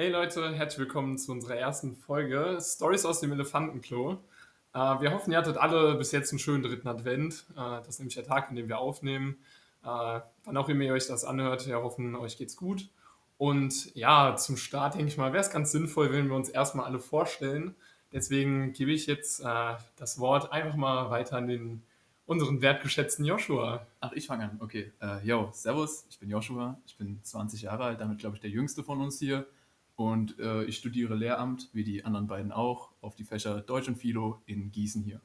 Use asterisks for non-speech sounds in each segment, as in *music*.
Hey Leute, herzlich willkommen zu unserer ersten Folge Stories aus dem Elefantenklo. Äh, wir hoffen, ihr hattet alle bis jetzt einen schönen dritten Advent. Äh, das ist nämlich der Tag, an dem wir aufnehmen. Äh, wann auch immer ihr euch das anhört, wir hoffen, euch geht's gut. Und ja, zum Start denke ich mal, wäre es ganz sinnvoll, wenn wir uns erstmal alle vorstellen. Deswegen gebe ich jetzt das Wort einfach mal weiter an den unseren wertgeschätzten Joshua. Ach, ich fange an. Okay. Äh, yo, servus, ich bin Joshua. Ich bin 20 Jahre alt, damit glaube ich der jüngste von uns hier. Und äh, ich studiere Lehramt, wie die anderen beiden auch, auf die Fächer Deutsch und Philo in Gießen hier.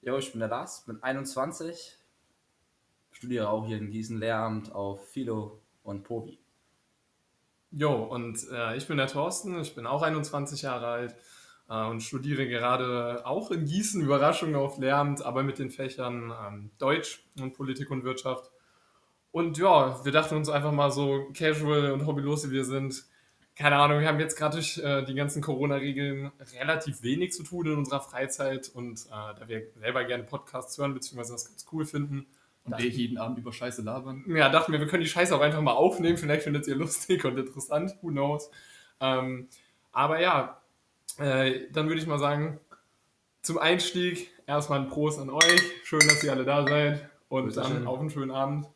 Jo, ich bin der Lars, bin 21, studiere auch hier in Gießen Lehramt auf Philo und Povi. Jo, und äh, ich bin der Thorsten, ich bin auch 21 Jahre alt äh, und studiere gerade auch in Gießen, Überraschung auf Lehramt, aber mit den Fächern ähm, Deutsch und Politik und Wirtschaft. Und ja, wir dachten uns einfach mal so casual und hobbylos wie wir sind, keine Ahnung, wir haben jetzt gerade durch äh, die ganzen Corona-Regeln relativ wenig zu tun in unserer Freizeit und äh, da wir selber gerne Podcasts hören, beziehungsweise das ganz cool finden. Und wir jeden Abend über Scheiße labern. Ja, dachten wir, wir können die Scheiße auch einfach mal aufnehmen. Vielleicht findet ihr lustig und interessant. Who knows? Ähm, aber ja, äh, dann würde ich mal sagen, zum Einstieg erstmal ein Prost an euch. Schön, dass ihr alle da seid. Und Bitte dann schön. auf einen schönen Abend.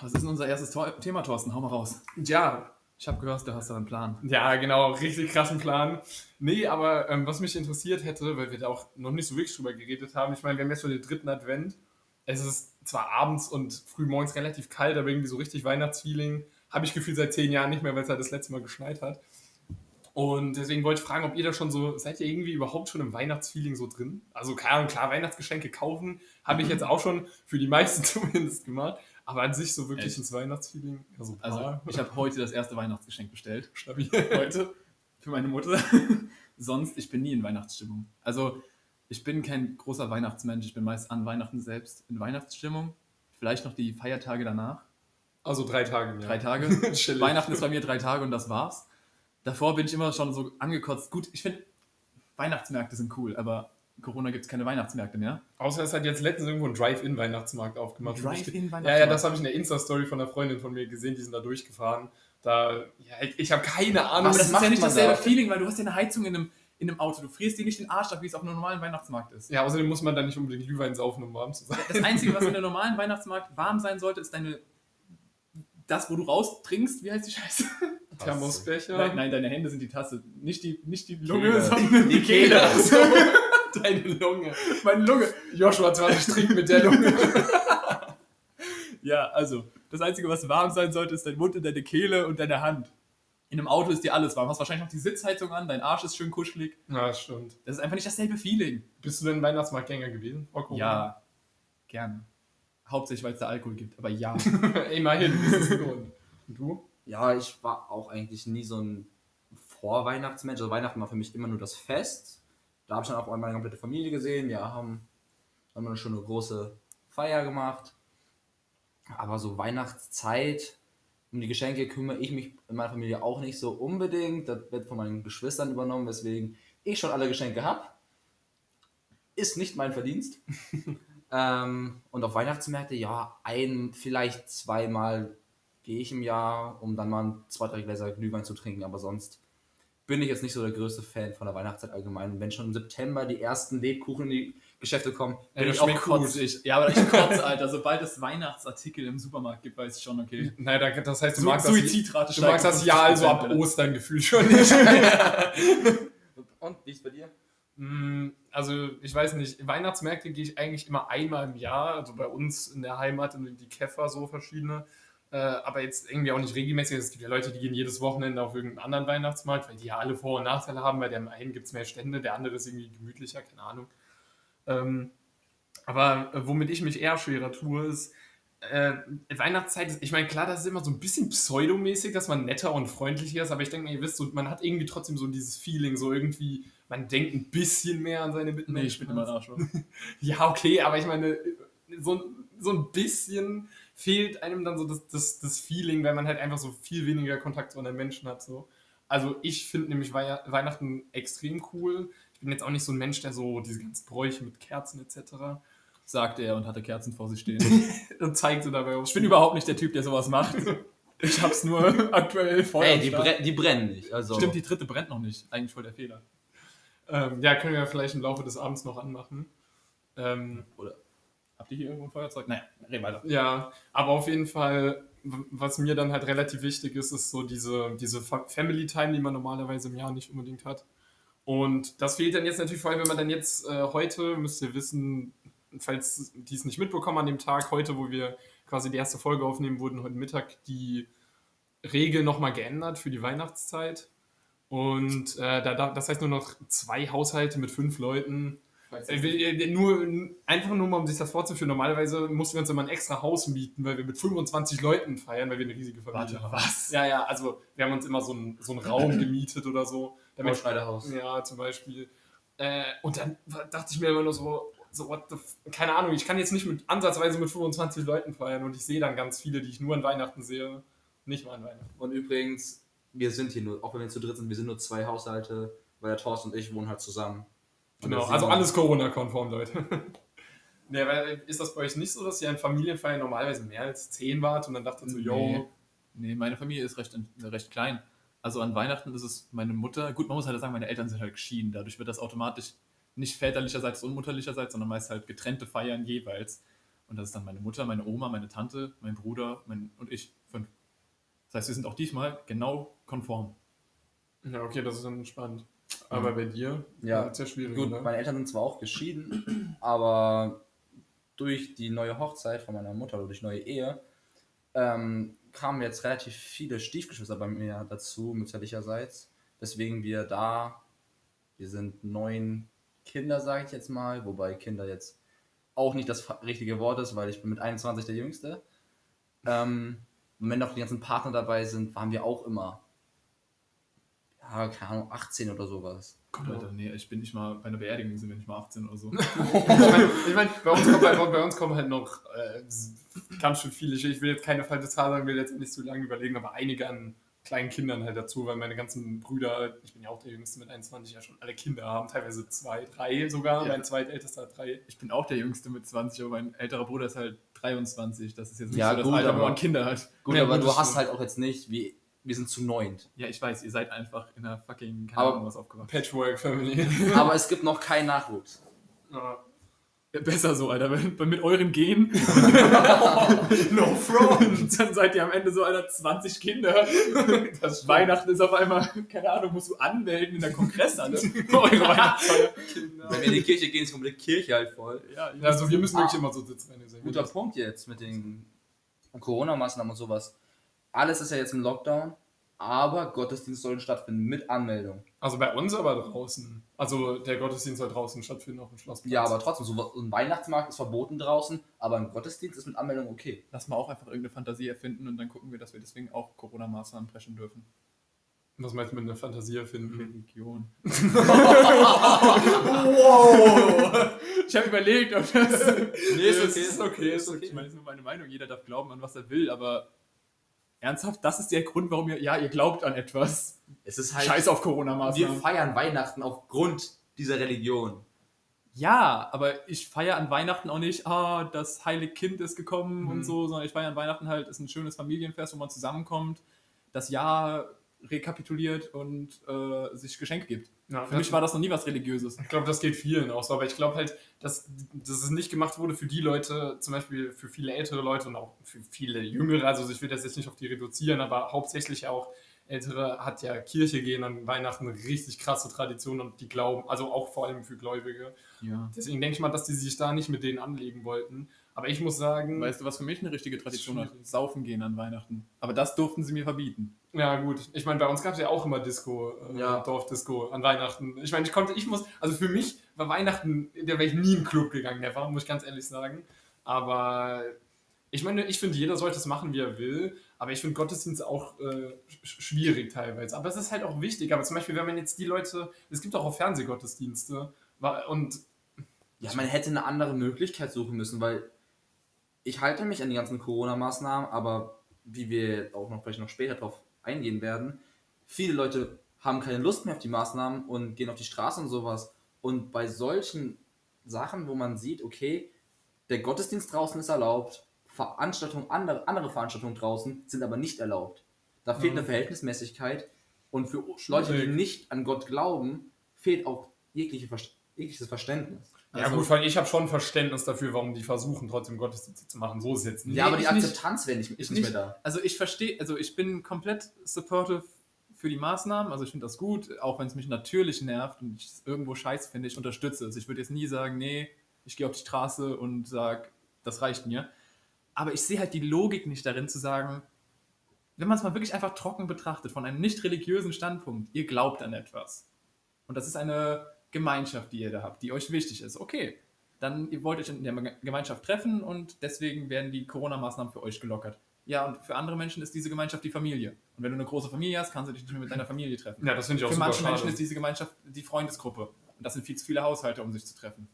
Was ist denn unser erstes Tor Thema, Thorsten? Hau mal raus. Ja, Ich habe gehört, du hast da einen Plan. Ja, genau, richtig krassen Plan. Nee, aber ähm, was mich interessiert hätte, weil wir da auch noch nicht so wirklich drüber geredet haben, ich meine, wir haben jetzt schon den dritten Advent. Es ist zwar abends und frühmorgens relativ kalt, aber irgendwie so richtig Weihnachtsfeeling habe ich gefühlt seit zehn Jahren nicht mehr, weil es halt das letzte Mal geschneit hat. Und deswegen wollte ich fragen, ob ihr da schon so, seid ihr irgendwie überhaupt schon im Weihnachtsfeeling so drin? Also klar, klar, Weihnachtsgeschenke kaufen habe ich jetzt auch schon für die meisten *laughs* zumindest gemacht, aber an sich so wirklich Echt? ins Weihnachtsfeeling, ja, Also, paar. ich habe heute das erste Weihnachtsgeschenk bestellt. stabil. Heute für meine Mutter. *laughs* Sonst, ich bin nie in Weihnachtsstimmung. Also, ich bin kein großer Weihnachtsmensch. Ich bin meist an Weihnachten selbst in Weihnachtsstimmung. Vielleicht noch die Feiertage danach. Also drei Tage Jahr. Drei Tage. *laughs* Weihnachten ist bei mir drei Tage und das war's. Davor bin ich immer schon so angekotzt. Gut, ich finde, Weihnachtsmärkte sind cool, aber Corona gibt es keine Weihnachtsmärkte mehr. Außer es hat jetzt letztens irgendwo ein Drive-In-Weihnachtsmarkt aufgemacht. Drive-In-Weihnachtsmarkt? Ja, ja, das habe ich in der Insta-Story von einer Freundin von mir gesehen, die sind da durchgefahren. Da, ja, ich, ich habe keine Ahnung. Aber das ist ja nicht dasselbe da? Feeling, weil du hast ja eine Heizung in einem, in einem Auto. Du frierst dir nicht den Arsch ab, wie es auf einem normalen Weihnachtsmarkt ist. Ja, außerdem muss man da nicht unbedingt Glühwein saufen, um warm zu sein. Das Einzige, was in einem *laughs* normalen Weihnachtsmarkt warm sein sollte, ist deine. Das, wo du raus trinkst, wie heißt die Scheiße? *laughs* Thermosbecher. Nein, nein, deine Hände sind die Tasse. Nicht die, nicht die Lunge, Kehle. sondern die Kehle. *laughs* So, *laughs* deine Lunge. Meine Lunge. Joshua 20 trinkt mit der Lunge. *laughs* Ja, also, das Einzige, was warm sein sollte, ist dein Mund und deine Kehle und deine Hand. In einem Auto ist dir alles warm. Du hast wahrscheinlich noch die Sitzheizung an, dein Arsch ist schön kuschelig. Ja, stimmt. Das ist einfach nicht dasselbe Feeling. Bist du denn Weihnachtsmarktgänger gewesen? vor Corona? Ja, gerne. Hauptsächlich, weil es da Alkohol gibt, aber ja. *laughs* Immerhin, das ist ein Grund. Und du? Ja, ich war auch eigentlich nie so ein Vorweihnachtsmensch. Also Weihnachten war für mich immer nur das Fest. Da habe ich dann auch meine komplette Familie gesehen. Wir haben, haben wir schon eine große Feier gemacht. Aber so Weihnachtszeit, um die Geschenke kümmere ich mich in meiner Familie auch nicht so unbedingt. Das wird von meinen Geschwistern übernommen, weswegen ich schon alle Geschenke habe. Ist nicht mein Verdienst. *laughs* ähm, und auf Weihnachtsmärkte, ja, ein, vielleicht zweimal gehe ich im Jahr, um dann mal zwei, drei Gläser Glühwein zu trinken, aber sonst bin ich jetzt nicht so der größte Fan von der Weihnachtszeit allgemein. Wenn schon im September die ersten Lebkuchen in die Geschäfte kommen, Ey, Bin das ich auch kotzig. Ja, aber ich kotze, *laughs* Alter. Sobald es Weihnachtsartikel im Supermarkt gibt, weiß ich schon, okay. Nein, da- das heißt, du Su magst das, Suizidrate du magst das Jahr also ab Ostern. Ostern gefühlt schon nicht. *laughs* Und wie ist bei dir? Mm, Also, ich weiß nicht, Weihnachtsmärkte gehe ich eigentlich immer einmal im Jahr, also bei uns in der Heimat, in die Käfer, so verschiedene. Äh, aber jetzt irgendwie auch nicht regelmäßig. Es gibt ja Leute, die gehen jedes Wochenende auf irgendeinen anderen Weihnachtsmarkt, weil die ja alle Vor- und Nachteile haben. Bei dem einen gibt es mehr Stände, der andere ist irgendwie gemütlicher, keine Ahnung. Ähm, aber äh, womit ich mich eher schwerer tue, ist, äh, Weihnachtszeit, ist, ich meine, klar, das ist immer so ein bisschen pseudomäßig, dass man netter und freundlicher ist, aber ich denke, ihr wisst, so, man hat irgendwie trotzdem so dieses Feeling, so irgendwie, man denkt ein bisschen mehr an seine Mitmenschen. Nee, ich bin immer ein Arschloch. *laughs* Ja, okay, aber ich meine, so, so ein bisschen fehlt einem dann so das, das, das Feeling, weil man halt einfach so viel weniger Kontakt zu anderen Menschen hat. So. Also ich finde nämlich Wei Weihnachten extrem cool. Ich bin jetzt auch nicht so ein Mensch, der so diese ganzen Bräuche mit Kerzen etc. Sagte er und hatte Kerzen vor sich stehen. *laughs* und zeigte dabei auch. Ich bin überhaupt nicht der Typ, der sowas macht. *laughs* Ich hab's nur aktuell voll. Ey, die, bre die brennen nicht. Also, Stimmt, die dritte brennt noch nicht. Eigentlich voll der Fehler. Ähm, ja, können wir vielleicht im Laufe des Abends noch anmachen. Ähm, Habt ihr hier irgendwo ein Feuerzeug? Naja, reden weiter. ja, aber auf jeden Fall, was mir dann halt relativ wichtig ist, ist so diese, diese Fa- Family Time, die man normalerweise im Jahr nicht unbedingt hat. Und das fehlt dann jetzt natürlich vor allem, wenn man dann jetzt äh, heute, müsst ihr wissen, falls die es nicht mitbekommen an dem Tag heute, wo wir quasi die erste Folge aufnehmen, wurden heute Mittag die Regeln nochmal geändert für die Weihnachtszeit. Und äh, da, das heißt nur noch zwei Haushalte mit fünf Leuten. Äh, äh, nur, einfach nur mal, um sich das vorzuführen. Normalerweise mussten wir uns immer ein extra Haus mieten, weil wir mit 25 Leuten feiern, weil wir eine riesige Familie Warte, haben. was? Ja, ja, also wir haben uns immer so einen, so einen Raum *clears throat* gemietet oder so. Damit, Schneiderhaus. ja, zum Beispiel. Äh, und dann dachte ich mir immer nur so, so what the keine Ahnung, ich kann jetzt nicht mit ansatzweise mit 25 Leuten feiern und ich sehe dann ganz viele, die ich nur an Weihnachten sehe, nicht mal an Weihnachten. Und übrigens, wir sind hier nur, auch wenn wir zu dritt sind, wir sind nur zwei Haushalte, weil der Thorsten und ich wohnen halt zusammen. Genau, also alles Corona-konform, Leute. *laughs* Nee, aber ist das bei euch nicht so, dass ihr an Familienfeiern normalerweise mehr als 10 wart und dann dachtet so, Nee. yo, Nee, meine Familie ist recht, recht klein. Also an Weihnachten ist es meine Mutter. Gut, man muss halt sagen, meine Eltern sind halt geschieden. Dadurch wird das automatisch nicht väterlicherseits und mutterlicherseits, sondern meist halt getrennte Feiern jeweils. Und das ist dann meine Mutter, meine Oma, meine Tante, mein Bruder mein, und ich. Fünf. Das heißt, wir sind auch diesmal genau konform. ja, okay, das ist dann spannend. Aber bei dir Ja. wird's ja schwierig, Gut, oder? meine Eltern sind zwar auch geschieden, aber durch die neue Hochzeit von meiner Mutter oder durch neue Ehe ähm, kamen jetzt relativ viele Stiefgeschwister bei mir dazu, mütterlicherseits. Weswegen wir da, wir sind neun Kinder, sage ich jetzt mal, wobei Kinder jetzt auch nicht das richtige Wort ist, weil ich bin mit 21 der Jüngste. Ähm, und wenn noch die ganzen Partner dabei sind, waren wir auch immer, ja, keine Ahnung, 18 oder sowas. Gott, Alter, nee, ich bin nicht mal, bei einer Beerdigung sind wir nicht mal 18 oder so. *laughs* ich meine, ich mein, bei, uns kommen, bei, bei uns kommen halt noch äh, ganz schön viele. Ich, will jetzt keine falsche Zahl sagen, will jetzt nicht zu lange überlegen, aber einige an kleinen Kindern halt dazu, weil meine ganzen Brüder, ich bin ja auch der Jüngste mit 21, ja schon alle Kinder haben, teilweise zwei, drei sogar. Ja. Mein zweitältester hat drei. Ich bin auch der Jüngste mit 20, aber mein älterer Bruder ist halt 23. Das ist jetzt nicht Ja, so das gut, Alter, wo aber- man Kinder hat. Gut, Ja, aber gut, du hast halt auch jetzt nicht, wie wir sind zu neunt. Ja, ich weiß, ihr seid einfach in einer fucking, keine Ahnung, was aufgewachsen. Patchwork Family. *laughs* Aber es gibt noch keinen Nachwuchs. Ja. Besser so, Alter. Mit euren Gen. *laughs* *laughs* no front! Dann seid ihr am Ende so einer 20 Kinder. Das Weihnachten ist auf einmal, keine Ahnung, musst du anmelden in der Kongresshalle. Eure Weihnachtsfeier. Wenn wir in die Kirche gehen, ist komplett Kirche halt voll. Ja, also wir müssen wirklich immer so sitzen, wenn ihr seht. Guter Punkt jetzt mit den Corona-Maßnahmen und sowas. Alles ist ja jetzt im Lockdown, aber Gottesdienst sollen stattfinden mit Anmeldung. Also bei uns aber draußen. Also der Gottesdienst soll draußen stattfinden auf dem Schlossplatz. Ja, aber trotzdem, so ein Weihnachtsmarkt ist verboten draußen, aber ein Gottesdienst ist mit Anmeldung okay. Lass mal auch einfach irgendeine Fantasie erfinden und dann gucken wir, dass wir deswegen auch Corona-Maßnahmen brechen dürfen. Was meinst du mit einer Fantasie erfinden? Religion. *laughs* Wow! *laughs* Ich habe überlegt, ob das. Nee, ist Das okay. *laughs* ist okay, ist Ich okay. meine, das ist nur meine Meinung. Jeder darf glauben an was er will, aber ernsthaft, das ist der Grund, warum ihr, ja, ihr glaubt an etwas. Es ist halt, Scheiß auf wir Corona-Maßnahmen. feiern Weihnachten aufgrund dieser Religion. Ja, aber ich feiere an Weihnachten auch nicht, ah, das heilige Kind ist gekommen Mhm. und so, sondern ich feiere an Weihnachten halt, ist ein schönes Familienfest, wo man zusammenkommt, das Jahr rekapituliert und äh, sich Geschenke gibt. Ja, Für mich war das noch nie was Religiöses. Ich glaube, das geht vielen auch so, aber ich glaube halt, dass, dass es nicht gemacht wurde für die Leute, zum Beispiel für viele ältere Leute und auch für viele jüngere, also ich will das jetzt nicht auf die reduzieren, aber hauptsächlich auch ältere hat ja Kirche gehen an Weihnachten eine richtig krasse Tradition und die glauben, also auch vor allem für Gläubige. Ja. Deswegen denke ich mal, dass die sich da nicht mit denen anlegen wollten. Aber ich muss sagen, Weißt du, was für mich eine richtige Tradition hat? Schwierig. Saufen gehen an Weihnachten. Aber das durften sie mir verbieten. Ja, gut. Ich meine, bei uns gab es ja auch immer Disco, äh, Ja. Dorfdisco an Weihnachten. Ich meine, ich konnte, ich muss, also für mich war Weihnachten, da wäre ich nie in den Club gegangen, never, muss ich ganz ehrlich sagen. Aber ich meine, ich finde, jeder sollte es machen, wie er will. Aber ich finde Gottesdienst auch äh, sch- schwierig teilweise. Aber es ist halt auch wichtig. Aber zum Beispiel, wenn man jetzt die Leute, es gibt auch auf Fernsehgottesdienste. Und Ja, man hätte eine andere Möglichkeit suchen müssen, weil ich halte mich an die ganzen Corona-Maßnahmen, aber wie wir auch noch vielleicht noch später drauf eingehen werden, viele Leute haben keine Lust mehr auf die Maßnahmen und gehen auf die Straße und sowas. Und bei solchen Sachen, wo man sieht, okay, der Gottesdienst draußen ist erlaubt, Veranstaltungen, andere, andere Veranstaltungen draußen sind aber nicht erlaubt. Da fehlt Mhm. eine Verhältnismäßigkeit und für Leute, die nicht an Gott glauben, fehlt auch jegliche jegliches Verständnis. Ja Also- gut, vor allem ich habe schon Verständnis dafür, warum die versuchen, trotzdem Gottesdienste zu machen. So ist es jetzt nicht. ja, aber die. Akzeptanz wäre nicht, ist Ich nicht nicht. mehr da. Also ich verstehe, also ich bin komplett supportive für die Maßnahmen, also ich finde das gut, auch wenn es mich natürlich nervt und ich es irgendwo scheiße finde, ich unterstütze es. Ich würde jetzt nie sagen, nee, ich gehe auf die Straße und sage, das reicht mir. Aber ich sehe halt die Logik nicht darin zu sagen, wenn man es mal wirklich einfach trocken betrachtet, von einem nicht religiösen Standpunkt, ihr glaubt an etwas. Und das ist eine Gemeinschaft, die ihr da habt, die euch wichtig ist. Okay, dann ihr wollt euch in der Gemeinschaft treffen und deswegen werden die Corona-Maßnahmen für euch gelockert. Ja, und für andere Menschen ist diese Gemeinschaft die Familie. Und wenn du eine große Familie hast, kannst du dich nicht mehr mit deiner Familie treffen. Ja, das finde ich auch Für manche Menschen schade. ist diese Gemeinschaft die Freundesgruppe. Und das sind viel zu viele Haushalte, um sich zu treffen.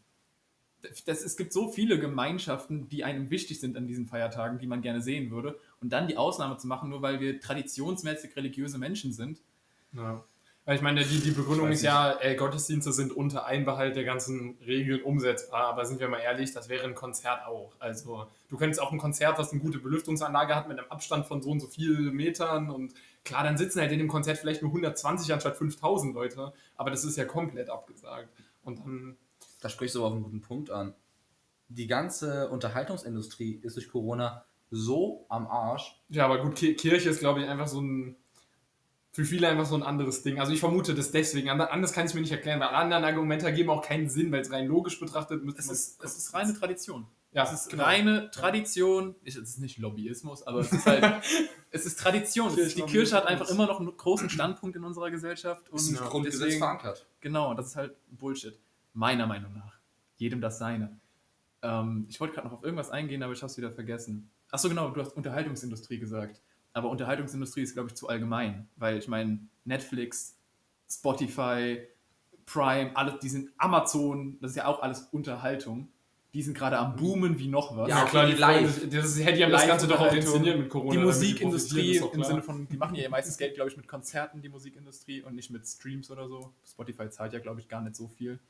Das, es gibt so viele Gemeinschaften, die einem wichtig sind an diesen Feiertagen, die man gerne sehen würde. Und dann die Ausnahme zu machen, nur weil wir traditionsmäßig religiöse Menschen sind. Ja. Weil ich meine, die, die Begründung ist ja, ey, Gottesdienste sind unter Einbehalt der ganzen Regeln umsetzbar, aber sind wir mal ehrlich, das wäre ein Konzert auch. Also du könntest auch ein Konzert, was eine gute Belüftungsanlage hat, mit einem Abstand von so und so vielen Metern und klar, dann sitzen halt in dem Konzert vielleicht nur 120 anstatt 5000 Leute, aber das ist ja komplett abgesagt. Und dann, Da sprichst du aber auf einen guten Punkt an. Die ganze Unterhaltungsindustrie ist durch Corona so am Arsch. ja, aber gut, Ki- Kirche ist, glaube ich, einfach so ein, für viele einfach so ein anderes Ding. Also ich vermute das deswegen, Ander- anders kann ich mir nicht erklären, weil alle anderen Argumente ergeben auch keinen Sinn, weil es rein logisch betrachtet müsste Es man- ist, es ist reine Tradition. Ja, Es ist genau. reine Tradition. Ich, es ist nicht Lobbyismus, aber es ist halt, *laughs* es ist Tradition. Es ist, die. Kirche hat einfach immer noch einen großen Standpunkt in unserer Gesellschaft. Und Das ist im Ja, Grundgesetz deswegen, verankert. genau, und das ist halt Bullshit. Meiner Meinung nach. Jedem das seine. Ähm, ich wollte gerade noch auf irgendwas eingehen, aber ich habe es wieder vergessen. Achso, genau, du hast Unterhaltungsindustrie gesagt. Aber Unterhaltungsindustrie ist, glaube ich, zu allgemein. Weil ich meine, Netflix, Spotify, Prime, alles, die sind Amazon, das ist ja auch alles Unterhaltung. Die sind gerade am Boomen wie noch was. Ja, klar, die live. Freunde, das hätte ja das Ganze doch auch inszeniert mit Corona. die Musikindustrie ist im. Sinne von, die machen ja ihr meistens Geld, glaube ich, mit Konzerten, die Musikindustrie und nicht mit Streams oder so. Spotify zahlt ja, glaube ich, gar nicht so viel.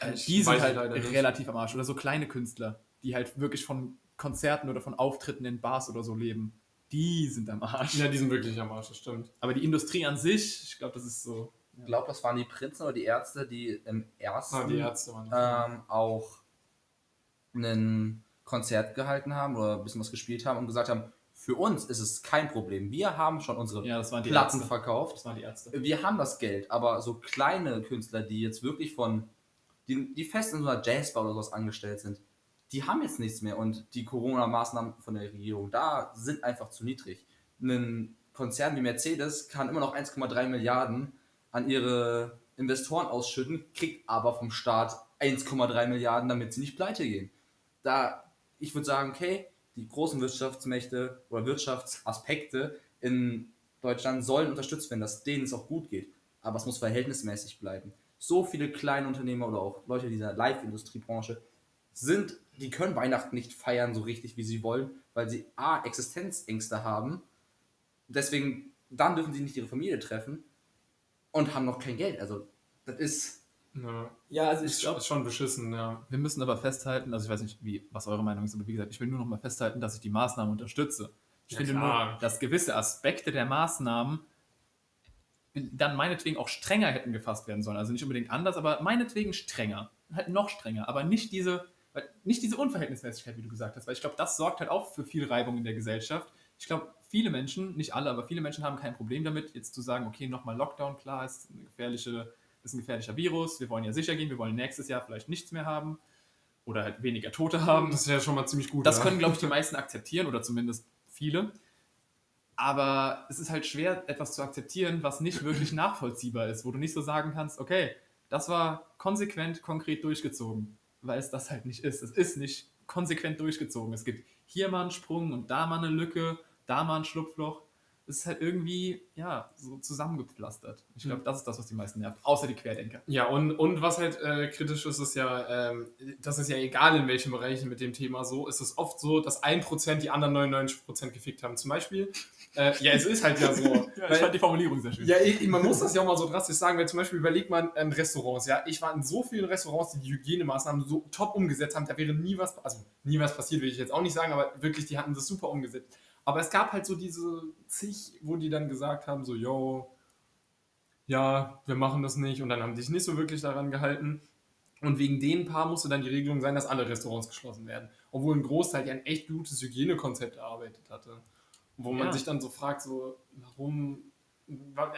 Äh, Ich die sind halt relativ am Arsch. Oder so kleine Künstler, die halt wirklich von Konzerten oder von Auftritten in Bars oder so leben. Die sind am Arsch. Ja, die sind wirklich am Arsch, das stimmt. Aber die Industrie an sich, ich glaube, das ist so. Ich glaube, das waren die Prinzen oder die Ärzte, die im ersten Ah, die Ärzte waren das. ähm, auch ein Konzert gehalten haben oder ein bisschen was gespielt haben und gesagt haben, für uns ist es kein Problem. Wir haben schon unsere Ja, das waren die Platten Ärzte. verkauft. Das waren die Ärzte. Wir haben das Geld, aber so kleine Künstler, die jetzt wirklich von, die, die fest in so einer Jazzbar oder sowas angestellt sind, die haben jetzt nichts mehr und die Corona-Maßnahmen von der Regierung da sind einfach zu niedrig. Ein Konzern wie Mercedes kann immer noch 1,3 Milliarden an ihre Investoren ausschütten, kriegt aber vom Staat 1,3 Milliarden, damit sie nicht pleite gehen. Da, ich würde sagen, okay, die großen Wirtschaftsmächte oder Wirtschaftsaspekte in Deutschland sollen unterstützt werden, dass denen es auch gut geht. Aber es muss verhältnismäßig bleiben. So viele kleine Unternehmer oder auch Leute dieser Live-Industriebranche sind, die können Weihnachten nicht feiern so richtig, wie sie wollen, weil sie A, Existenzängste haben. Deswegen, dann dürfen sie nicht ihre Familie treffen und haben noch kein Geld. Also, das ist. Ja, Ja, also ist, ist schon beschissen, ja. Wir müssen aber festhalten, also ich weiß nicht, wie, was eure Meinung ist, aber wie gesagt, ich will nur noch mal festhalten, dass ich die Maßnahmen unterstütze. Ich Ja, finde klar. nur, dass gewisse Aspekte der Maßnahmen dann meinetwegen auch strenger hätten gefasst werden sollen. Also nicht unbedingt anders, aber meinetwegen strenger. Halt noch strenger, aber nicht diese, weil- nicht diese Unverhältnismäßigkeit, wie du gesagt hast, weil ich glaube, das sorgt halt auch für viel Reibung in der Gesellschaft. Ich glaube, viele Menschen, nicht alle, aber viele Menschen haben kein Problem damit, jetzt zu sagen, okay, nochmal Lockdown, klar, ist eine gefährliche, ist ein gefährlicher Virus, wir wollen ja sicher gehen, wir wollen nächstes Jahr vielleicht nichts mehr haben oder halt weniger Tote haben. Das wäre schon mal ziemlich gut. Das ja. können, glaube ich, die meisten akzeptieren oder zumindest viele. Aber es ist halt schwer, etwas zu akzeptieren, was nicht wirklich *laughs* nachvollziehbar ist, wo du nicht so sagen kannst, okay, das war konsequent, konkret durchgezogen, weil es das halt nicht ist. Es ist nicht konsequent durchgezogen. Es gibt hier mal einen Sprung und da mal eine Lücke, da mal ein Schlupfloch. Ist halt irgendwie, ja, so zusammengepflastert. Ich glaube, Mhm. das ist das, was die meisten nervt. Außer die Querdenker. Ja, und, und was halt äh, kritisch ist, ist ja, ähm, das ist ja egal in welchen Bereichen mit dem Thema so, ist es oft so, dass 1% die anderen 99% gefickt haben. Zum Beispiel, äh, ja, es ist halt ja so. *laughs* Ja, ich fand die Formulierung sehr schön. Ja, ich, man muss das ja auch mal so drastisch sagen, weil zum Beispiel überlegt man ähm, Restaurants, ja. Ich war in so vielen Restaurants, die die Hygienemaßnahmen so top umgesetzt haben, da wäre nie was, also nie was passiert, will ich jetzt auch nicht sagen, aber wirklich, die hatten das super umgesetzt. Aber es gab halt so diese zig, wo die dann gesagt haben, so, yo, ja, wir machen das nicht und dann haben die sich nicht so wirklich daran gehalten. Und wegen den paar musste dann die Regelung sein, dass alle Restaurants geschlossen werden. Obwohl ein Großteil ja ein echt gutes Hygienekonzept erarbeitet hatte. Wo man Ja. sich dann so fragt, so, warum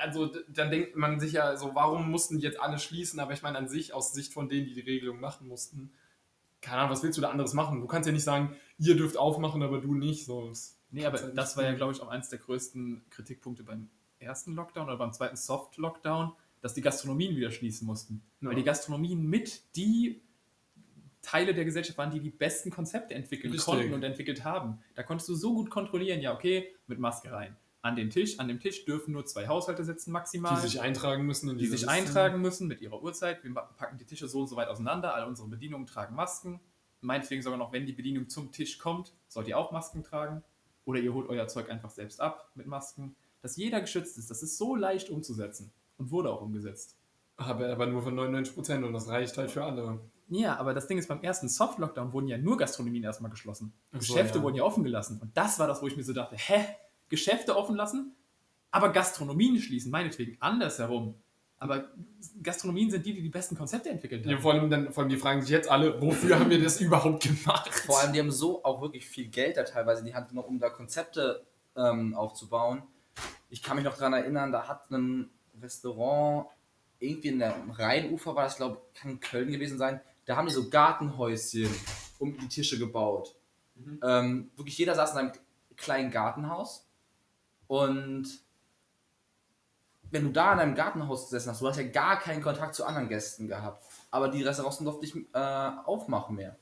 also dann denkt man sich ja so, warum mussten die jetzt alle schließen? Aber ich meine an sich, aus Sicht von denen, die die Regelung machen mussten, keine Ahnung, was willst du da anderes machen? Du kannst ja nicht sagen, ihr dürft aufmachen, aber du nicht. So, das- Nee, aber das war ja, glaube ich, auch eins der größten Kritikpunkte beim ersten Lockdown oder beim zweiten Soft-Lockdown, dass die Gastronomien wieder schließen mussten. Ja. Weil die Gastronomien mit die Teile der Gesellschaft waren, die die besten Konzepte entwickeln Richtig. konnten und entwickelt haben. Da konntest du so gut kontrollieren, ja, okay, mit Maske rein. An den Tisch, an dem Tisch dürfen nur zwei Haushalte sitzen maximal. die sich eintragen müssen in die sich Liste. eintragen müssen mit ihrer Uhrzeit. Wir packen die Tische so und so weit auseinander. Alle unsere Bedienungen tragen Masken. Meinetwegen sogar noch, wenn die Bedienung zum Tisch kommt, sollt ihr auch Masken tragen. Oder ihr holt euer Zeug einfach selbst ab mit Masken. Dass jeder geschützt ist, das ist so leicht umzusetzen. Und wurde auch umgesetzt. Aber, aber nur von 99% und das reicht halt für alle. Ja, aber das Ding ist, beim ersten Soft-Lockdown wurden ja nur Gastronomien erstmal geschlossen. So, Geschäfte ja. wurden ja offen gelassen. Und das war das, wo ich mir so dachte, hä? Geschäfte offen lassen, aber Gastronomien schließen, meinetwegen andersherum. Aber Gastronomien sind die, die die besten Konzepte entwickelt haben. Ja, vor, allem dann, vor allem die fragen sich jetzt alle, wofür haben wir das überhaupt gemacht? Vor allem, die haben so auch wirklich viel Geld da teilweise in die Hand genommen, um da Konzepte ähm, aufzubauen. Ich kann mich noch daran erinnern, da hat ein Restaurant irgendwie in der Rheinufer, war das glaube ich, kann Köln gewesen sein, da haben die so Gartenhäuschen um die Tische gebaut. Mhm. Ähm, wirklich jeder saß in einem kleinen Gartenhaus und wenn du da in einem Gartenhaus gesessen hast, du hast ja gar keinen Kontakt zu anderen Gästen gehabt, aber die Restaurants durften nicht äh, aufmachen mehr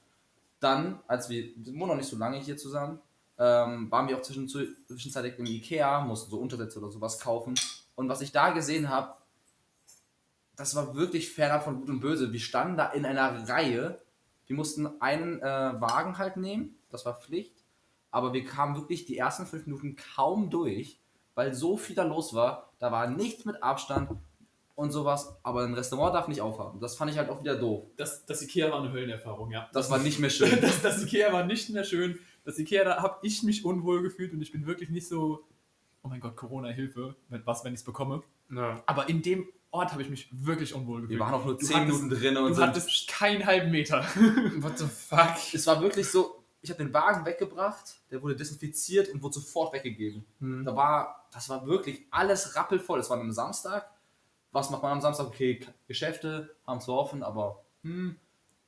dann, als wir, wir wohnen noch nicht so lange hier zusammen, ähm, waren wir auch zwischen, zwischenzeitlich im Ikea, mussten so Untersätze oder sowas kaufen. Und was ich da gesehen habe, das war wirklich fernab von Gut und Böse. Wir standen da in einer Reihe. Wir mussten einen äh, Wagen halt nehmen, das war Pflicht. Aber wir kamen wirklich die ersten fünf Minuten kaum durch, weil so viel da los war. Da war nichts mit Abstand und sowas. Aber ein Restaurant darf nicht aufhaben. Das fand ich halt auch wieder doof. Das, das Ikea war eine Höllenerfahrung, ja. Das war nicht mehr *laughs* schön. Das, das Ikea war nicht mehr schön. Das Ikea, da habe ich mich unwohl gefühlt und ich bin wirklich nicht so, oh mein Gott, Corona-Hilfe, was, wenn ich es bekomme. Ja. Aber in dem Ort habe ich mich wirklich unwohl gefühlt. Wir waren auch nur Du 10 hattest- Minuten drin und Du sind hattest keinen halben Meter. *laughs* What the fuck? es war wirklich so, ich habe den Wagen weggebracht, der wurde desinfiziert und wurde sofort weggegeben. Hm. Da war, das war wirklich alles rappelvoll. Es war am Samstag. Was macht man am Samstag? Okay, Geschäfte haben zwar offen, aber hm,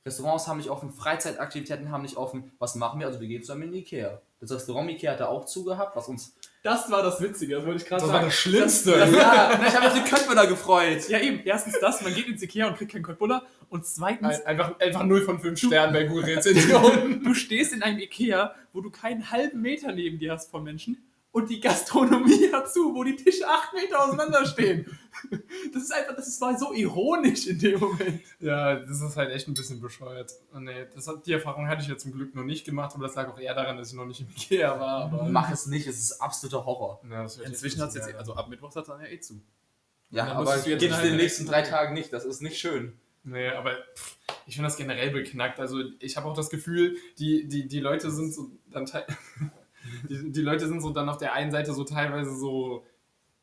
Restaurants haben nicht offen, Freizeitaktivitäten haben nicht offen. Was machen wir? Also wir gehen zusammen in Ikea. Das Restaurant Ikea hat da auch zugehabt, was uns... Das war das Witzige, das wollte ich gerade Das sagen. war das Schlimmste. Das, das, Ja, ich habe mich die Köpfe da gefreut. ja, eben. Erstens das, man geht ins Ikea und kriegt keinen Cottbullar. Und zweitens, Ein- Einfach, einfach 0 von 5 Sternen bei Google Rezensionen. *laughs* du stehst in einem Ikea, wo du keinen halben Meter neben dir hast von Menschen und die Gastronomie *laughs* hat zu, wo die Tische acht Meter auseinander stehen. Das ist einfach, das war so ironisch in dem Moment. ja, das ist halt echt ein bisschen bescheuert. Und nee, das hat, die Erfahrung hatte ich ja zum Glück noch nicht gemacht, aber das lag auch eher daran, dass ich noch nicht im Ikea war. Aber Mach es nicht, es ist absoluter Horror. ja, Inzwischen hat es jetzt, ärgern. also ab Mittwoch hat es dann ja eh zu. Ja, aber gibt's innerhalb in den nächsten drei Tagen nicht. Das ist nicht schön. Nee, aber pff, ich finde das generell beknackt. Also ich habe auch das Gefühl, die, die, die Leute sind so dann teil- *laughs* die, die Leute sind so dann auf der einen Seite so teilweise so,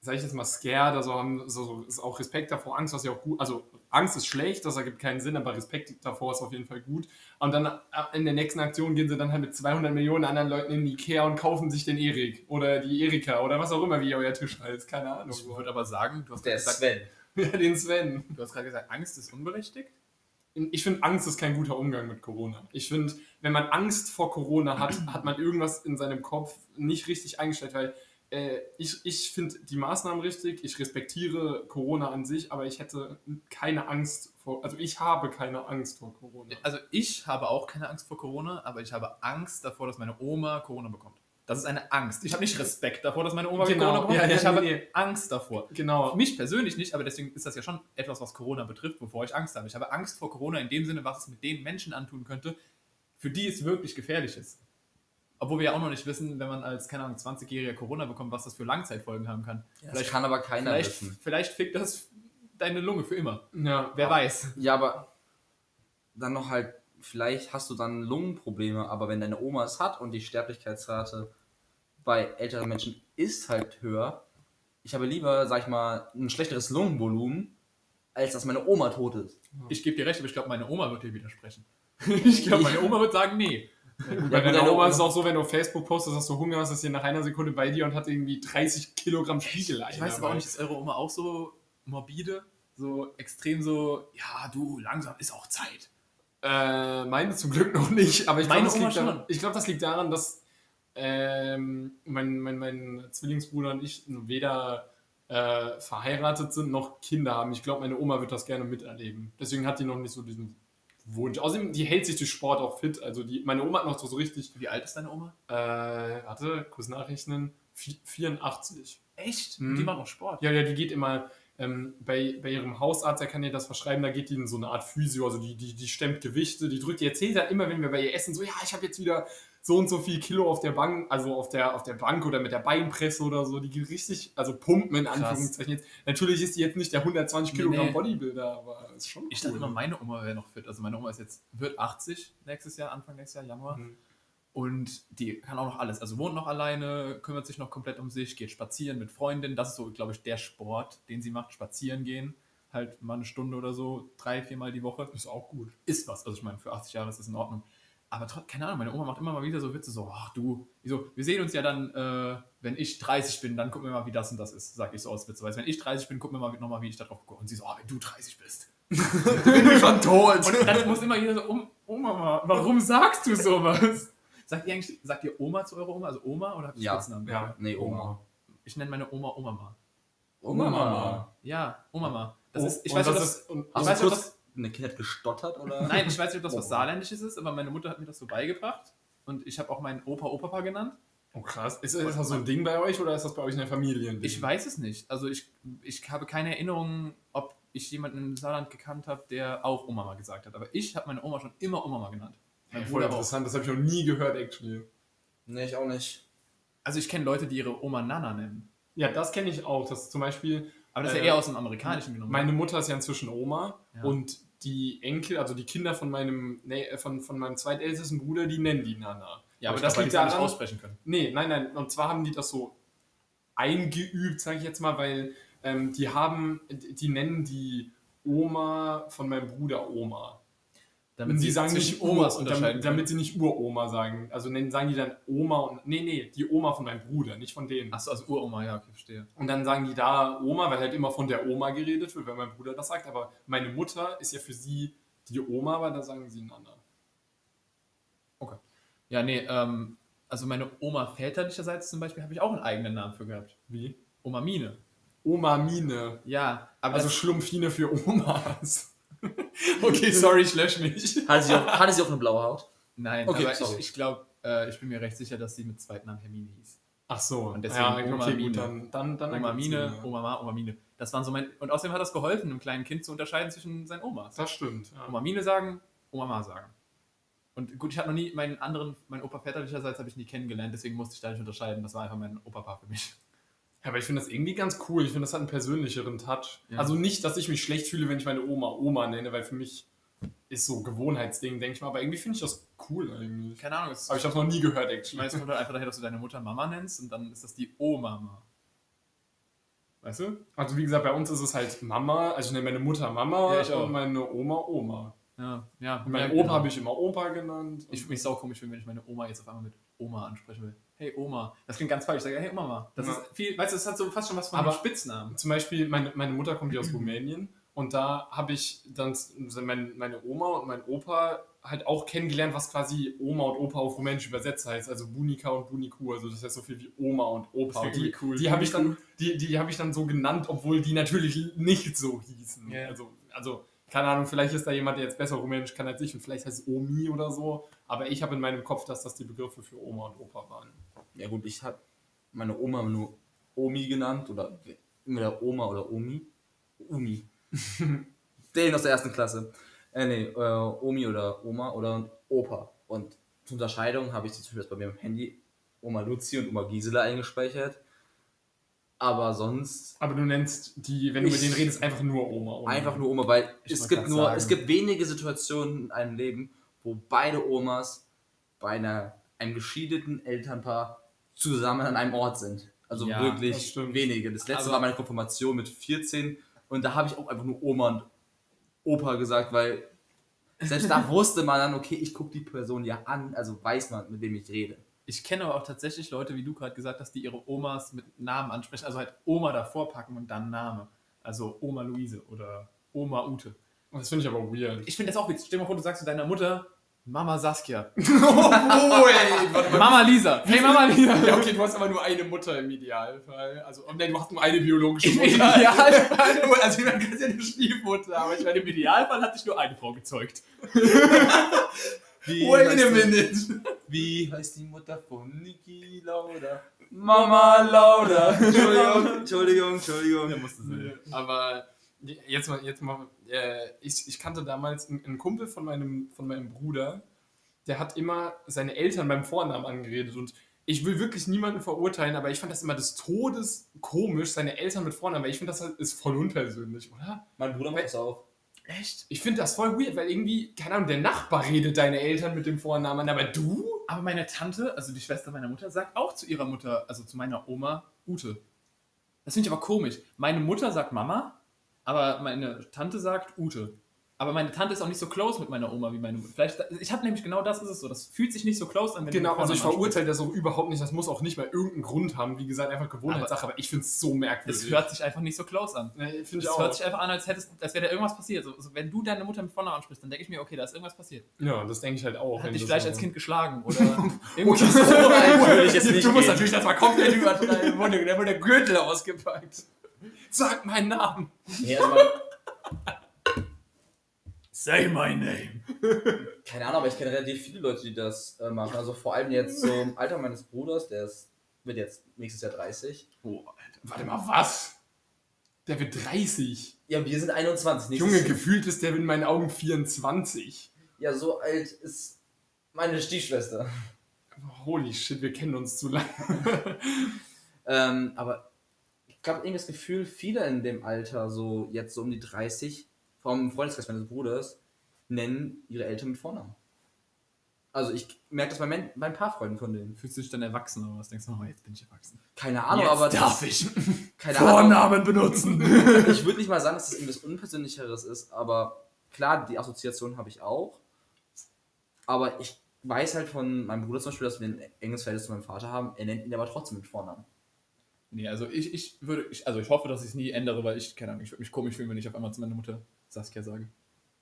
sag ich jetzt mal, scared, also haben so, so ist auch Respekt davor, Angst, was ja auch gut, also Angst ist schlecht, das ergibt keinen Sinn, aber Respekt davor ist auf jeden Fall gut. Und dann in der nächsten Aktion gehen sie dann halt mit 200 Millionen anderen Leuten in die Ikea und kaufen sich den Erik oder die Erika oder was auch immer, wie euer Tisch heißt, keine Ahnung. Ich würde aber sagen, du hast Der gerade gesagt, Sven. *laughs* Ja, den Sven. du hast gerade gesagt, Angst ist unberechtigt. Ich finde, Angst ist kein guter Umgang mit Corona. Ich finde, wenn man Angst vor Corona hat, *clears throat* hat man irgendwas in seinem Kopf nicht richtig eingestellt, weil äh, ich, ich finde die Maßnahmen richtig, ich respektiere Corona an sich, aber ich hätte keine Angst vor, also ich habe keine Angst vor Corona. Also ich habe auch keine Angst vor Corona, aber ich habe Angst davor, dass meine Oma Corona bekommt. Das ist eine Angst. Ich habe nicht Respekt davor, dass meine Oma Genau. Corona bekommt. Ja, ja, ich habe nee. Angst davor. Genau. Mich persönlich nicht, aber deswegen ist das ja schon etwas, was Corona betrifft, wovor ich Angst habe. Ich habe Angst vor Corona in dem Sinne, was es mit den Menschen antun könnte, für die es wirklich gefährlich ist. Obwohl wir ja auch noch nicht wissen, wenn man als, keine Ahnung, 20-Jähriger Corona bekommt, was das für Langzeitfolgen haben kann. Das kann aber keiner vielleicht, wissen. vielleicht fickt das deine Lunge für immer. Ja, Wer weiß. Ja, aber dann noch halt, vielleicht hast du dann Lungenprobleme, aber wenn deine Oma es hat und die Sterblichkeitsrate bei älteren Menschen ist halt höher, ich habe lieber, sag ich mal, ein schlechteres Lungenvolumen, als dass meine Oma tot ist. Ich gebe dir recht, aber ich glaube, meine Oma wird dir widersprechen. *laughs* ich glaube, meine Oma wird sagen, nee. Bei gut, deiner deine Oma Oma- ist es auch so, wenn du auf Facebook postest, dass du Hunger hast, ist sie nach einer Sekunde bei dir und hat irgendwie 30 Kilogramm Spiegelei. Ich weiß aber auch nicht, ist eure Oma auch so morbide? So extrem so, ja, du, langsam ist auch Zeit. Äh, meine zum Glück noch nicht, aber ich glaube, Meine das, Oma liegt daran- schon. ich glaub, das liegt daran, dass ähm, mein, mein, mein Zwillingsbruder und ich weder äh, verheiratet sind noch Kinder haben. Ich glaube, meine Oma wird das gerne miterleben. Deswegen hat die noch nicht so diesen Wunsch. Außerdem, die hält sich durch Sport auch fit. Also die, meine Oma hat noch so richtig, Wie alt ist deine Oma? äh, warte, kurz nachrechnen, vi- 84. Echt? Mhm. Die macht noch Sport. Ja, ja, die geht immer ähm, bei, bei ihrem Hausarzt, der kann ihr das verschreiben, da geht die in so eine Art Physio, also die, die, die stemmt Gewichte, die drückt, die erzählt dann immer, wenn wir bei ihr essen, so, ja, ich habe jetzt wieder so und so viel Kilo auf der Bank, also auf der, auf der Bank oder mit der Beinpresse oder so, die geht richtig, also pumpen in. Anführungszeichen jetzt. Natürlich ist die jetzt nicht der 120 Nee, Kilogramm nee. Bodybuilder, aber ist schon Ich cool. dachte immer, meine Oma wäre noch fit. Also meine Oma ist jetzt, wird 80 nächstes Jahr, Anfang nächstes Jahr, Januar. Mhm. Und die kann auch noch alles. Also wohnt noch alleine, kümmert sich noch komplett um sich, geht spazieren mit Freundinnen. Das ist so, glaube ich, der Sport, den sie macht. Spazieren gehen. Halt mal eine Stunde oder so, drei, viermal die Woche. Ist auch gut. Ist was. Also ich meine, für 80 Jahre ist das in Ordnung. Aber trotzdem, keine Ahnung, meine Oma macht immer mal wieder so Witze, so, ach du, so, wir sehen uns ja dann, äh, wenn ich 30 bin, dann gucken wir mal, wie das und das ist, sag ich so aus Witze. Weil wenn ich 30 bin, gucken wir mal nochmal, wie ich da drauf gucke. Und sie so, ah, wenn du 30 bist. *laughs* Bin ich schon tot. Und dann muss immer jeder so, um, Oma, warum sagst du sowas? Sagt ihr eigentlich, sagt ihr Oma zu eurer Oma, also Oma oder habt ihr Ja. Spitznamen? Ja. Nee, Oma. Ich nenne meine Oma Oma mal. Oma, Mama. Ja, Oma mal. Das Oh, ist, ich und weiß das das, ist, und, ich weiß du kurz eine Kindheit gestottert oder? nein, ich weiß nicht, ob das was. Saarländisches ist, aber meine Mutter hat mir das so beigebracht. Und ich habe auch meinen Opa Opapa genannt. oh krass. Ist, ist das so ein Ding bei euch oder ist das bei euch in der Familie? ein Ding? Ich weiß es nicht. Also ich, ich habe keine Erinnerung, ob ich jemanden im Saarland gekannt habe, der auch Oma mal gesagt hat. Aber ich habe meine Oma schon immer Oma mal genannt. Mein Ja, voll Bruder auch. interessant, das habe ich noch nie gehört, actually. Nee, ich auch nicht. Also ich kenne Leute, die ihre Oma Nana nennen. Ja, das kenne ich auch. Das ist zum Beispiel, Aber das ist Äh, ja eher aus dem Amerikanischen genommen. meine Mutter ist ja inzwischen Oma Ja. und die Enkel, also die Kinder von meinem, nee, äh, von, von meinem zweitältesten Bruder, die nennen die Nana. ja, aber das liegt es nicht daran, aussprechen können. Nee, nein, nein. Und zwar haben die das so eingeübt, sage ich jetzt mal, weil ähm, die haben, die nennen die Oma von meinem Bruder Oma. Damit Und sie sagen nicht unterscheiden damit, damit sie nicht Uroma sagen. Also nennen, sagen die dann Oma und. Nee, nee, die Oma von meinem Bruder, nicht von denen. Achso, also Uroma, ja, okay, verstehe. Und dann sagen die da Oma, weil halt immer von der Oma geredet wird, wenn mein Bruder das sagt. Aber meine Mutter ist ja für sie die Oma, aber da sagen sie Nana. Ja, nee, ähm, also meine Oma väterlicherseits zum Beispiel habe ich auch einen eigenen Namen für gehabt. Wie? Oma Mine. Oma Mine. Ja, aber Also Schlumpfine für Omas. *laughs* okay, sorry, ich lösche mich. Hatte sie auch, hatte sie auch eine blaue Haut? nein, Okay, aber sorry. ich, ich glaube, äh, ich bin mir recht sicher, dass sie mit zweiten Namen Hermine hieß. Ach so. Und deswegen ja, Oma okay, Mine. gut, dann, dann, dann Oma Mine, ja. Oma Ma, Oma Mine. Das waren so mein. Und außerdem hat das geholfen, einem kleinen Kind zu unterscheiden zwischen seinen Omas. Das stimmt. Ja. Oma Mine sagen, Oma Ma sagen. Und gut, ich habe noch nie meinen anderen, meinen Opa väterlicherseits habe ich nie kennengelernt, deswegen musste ich da nicht unterscheiden. Das war einfach mein Opa für mich. Ja, aber ich finde das irgendwie ganz cool. Ich finde, das hat einen persönlicheren Touch. Ja. Also nicht, dass ich mich schlecht fühle, wenn ich meine Oma Oma nenne, weil für mich ist so Gewohnheitsding, denke ich mal. Aber irgendwie finde ich das cool eigentlich. Keine Ahnung, es Aber ich habe noch nie gehört, actually. meine, es kommt halt einfach daher, dass du deine Mutter Mama nennst und dann ist das die O-Mama. Weißt du? Also wie gesagt, bei uns ist es halt Mama. Also ich nenne meine Mutter Mama Ja, ich auch. und meine Oma Oma. Ja, ja. Und meinen ja, Opa genau. habe ich immer Opa genannt. Ich würde mich sau komisch finden, wenn ich meine Oma jetzt auf einmal mit Oma ansprechen will. Hey Oma. Das klingt ganz falsch. Ich sage, hey Mama. Das Ja. ist viel, weißt du, das hat so fast schon was von Aber- einem Spitznamen. Zum Beispiel, meine, meine Mutter kommt ja aus *clears throat* Rumänien und da habe ich dann mein, meine Oma und mein Opa halt auch kennengelernt, was quasi Oma und Opa auf Rumänisch übersetzt heißt. Also Bunika und Buniku, also das heißt so viel wie Oma und Opa. Und die cool. die habe ich, dann- die, die habe ich dann so genannt, obwohl die natürlich nicht so hießen. Ja. Also, also keine Ahnung, vielleicht ist da jemand, der jetzt besser Rumänisch kann als ich und vielleicht heißt es Omi oder so. Aber ich habe in meinem Kopf, dass das die Begriffe für Oma und Opa waren. Ja gut, ich habe meine Oma nur Omi genannt oder entweder Oma oder Omi. Omi. *laughs* Den aus der ersten Klasse. Äh, nee, äh, Omi oder Oma oder Opa. Und zur Unterscheidung habe ich zum Beispiel bei mir im Handy Oma Luzi und Oma Gisela eingespeichert. Aber sonst Aber du nennst die, wenn du mit denen redest, einfach nur Oma. Oma. einfach nur Oma, weil Ich es gibt nur, sagen. es gibt wenige Situationen in einem Leben, wo beide Omas bei einer, einem geschiedenen Elternpaar zusammen an einem Ort sind. Also Ja, das wirklich stimmt. wenige. Das letzte Also- war meine Konfirmation mit 14 und da habe ich auch einfach nur Oma und Opa gesagt, weil selbst da *laughs* wusste man dann, okay, ich gucke die Person ja an, also weiß man, mit wem ich rede. Ich kenne aber auch tatsächlich Leute, wie du gerade gesagt hast, die ihre Omas mit Namen ansprechen, also halt Oma davor packen und dann Name. Also Oma Luise oder Oma Ute. Das finde ich aber weird. Ich finde das auch witzig. Stell dir mal vor, du sagst zu deiner Mutter, Mama Saskia. *laughs* oh, ey, warte mal. Mama Lisa. Hey Mama Lisa. Ja, okay, du hast aber nur eine Mutter im Idealfall. Also, oh, nein, du hast nur eine biologische Im Mutter. Idealfall. *laughs* Also, man kann ja eine Stiefmutter, aber ich meine, Im Idealfall hat sich nur eine Frau gezeugt. *laughs* Wie Wait heißt a die- minute. Wie heißt die Mutter von Niki Lauda? Mama Lauda. *laughs* *laughs* Entschuldigung, Entschuldigung, Entschuldigung. musste sein. Aber jetzt mal, jetzt mal, äh, ich, ich kannte damals einen, einen Kumpel von meinem, von meinem Bruder, der hat immer seine Eltern beim Vornamen angeredet und ich will wirklich niemanden verurteilen, aber ich fand das immer des Todes komisch, seine Eltern mit Vornamen, weil ich finde, das ist voll unpersönlich, oder? Mein Bruder macht das auch. Echt? Ich finde das voll weird, weil irgendwie, keine Ahnung, der Nachbar redet deine Eltern mit dem Vornamen aber du? Aber meine Tante, also die Schwester meiner Mutter, sagt auch zu ihrer Mutter, also zu meiner Oma, Ute. Das finde ich aber komisch. Meine Mutter sagt Mama, aber meine Tante sagt Ute. Aber meine Tante ist auch nicht so close mit meiner Oma wie meine Mutter. Vielleicht, ich habe nämlich genau das ist es so. Das fühlt sich nicht so close an, wenn Genau, also ich verurteile das auch überhaupt nicht, das muss auch nicht mal irgendeinen Grund haben, wie gesagt, einfach Gewohnheitssache, aber, ich finde es so merkwürdig. Es hört sich einfach nicht so close an. Es hört sich einfach an, als, hättest, als wäre da irgendwas passiert. So, so, wenn du deine Mutter mit Vornamen ansprichst, dann denke ich mir, okay, da ist irgendwas passiert. Ja, das denke ich halt auch. Hat dich vielleicht so- als Kind geschlagen oder *laughs* irgendwie so. Du musst gehen. natürlich das mal komplett übertreiben. Da wurde der Gürtel ausgepackt. Sag meinen Namen. Nee, also Say my name. *laughs* keine Ahnung, aber ich kenne relativ viele Leute, die das äh, machen. Also vor allem jetzt so im Alter meines Bruders, der ist, wird jetzt nächstes Jahr 30. Oh, Warte mal, was? Der wird 30. Ja, wir sind 21. Nächstes Junge, gefühlt ist der in meinen Augen 24. Ja, so alt ist meine Stiefschwester. Holy shit, wir kennen uns zu lange. *laughs* Ähm, aber ich habe irgendwie das Gefühl, viele in dem Alter, so jetzt so um die 30, vom Freundeskreis meines Bruders, nennen ihre Eltern mit Vornamen. Also ich merke das bei, mein, bei ein paar Freunden von denen. Fühlst du dich dann erwachsen oder was? Denkst du, oh, jetzt bin ich erwachsen. Keine Ahnung, aber das, ich *laughs* keine Ahnung. benutzen. *laughs* Ich würde nicht mal sagen, dass das irgendwas Unpersönlicheres ist, aber klar, die Assoziation habe ich auch. Aber ich weiß halt von meinem Bruder zum Beispiel, dass wir ein enges Verhältnis zu meinem Vater haben. Er nennt ihn aber trotzdem mit Vornamen. Nee, also ich, ich würde, ich, also ich hoffe, dass ich es nie ändere, weil ich, keine Ahnung, ich würde mich komisch fühlen, wenn ich auf einmal zu meiner Mutter Saskia sage.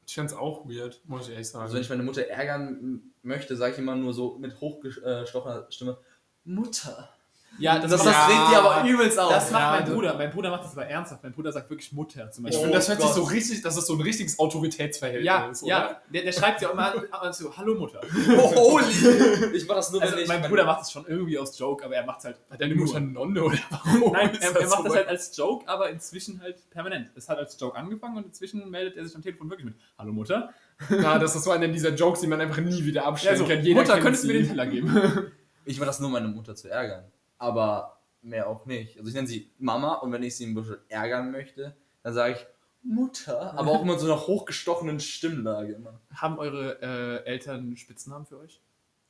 Ich find's auch weird, muss ich ehrlich sagen. Also wenn ich meine Mutter ärgern möchte, sage ich immer nur so mit hochgestochener Stimme, Mutter. Ja, Das, das, Ja. regt die aber übelst auf. Das macht Ja, mein das- Bruder. Mein Bruder macht das aber ernsthaft. Mein Bruder sagt wirklich Mutter zum ich Beispiel. finde, das hört Oh sich so Gott. richtig, das ist so ein richtiges Autoritätsverhältnis. ja, oder? ja, der, der schreibt ja immer an, so, Hallo Mutter. *laughs* Holy! Ich mach das nur, wenn Also ich... mein Bruder macht es schon irgendwie aus Joke, aber er macht es halt. Hat deine. Mutter eine Nonne oder warum? *laughs* Nein, ist er, er das macht so das halt als Joke, aber inzwischen halt permanent. Es hat als Joke angefangen und inzwischen meldet er sich am Telefon wirklich mit Hallo Mutter. Ja, das ist so einer dieser Jokes, die man einfach nie wieder abstellen kann. Jeder Mutter, könntest du mir den Teller geben? Ich mach das nur, meine Mutter zu ärgern. Aber mehr auch nicht. Also ich nenne sie Mama und wenn ich sie ein bisschen ärgern möchte, dann sage ich Mutter. Aber auch immer so einer hochgestochenen Stimmlage immer. Haben eure äh, Eltern Spitznamen für euch?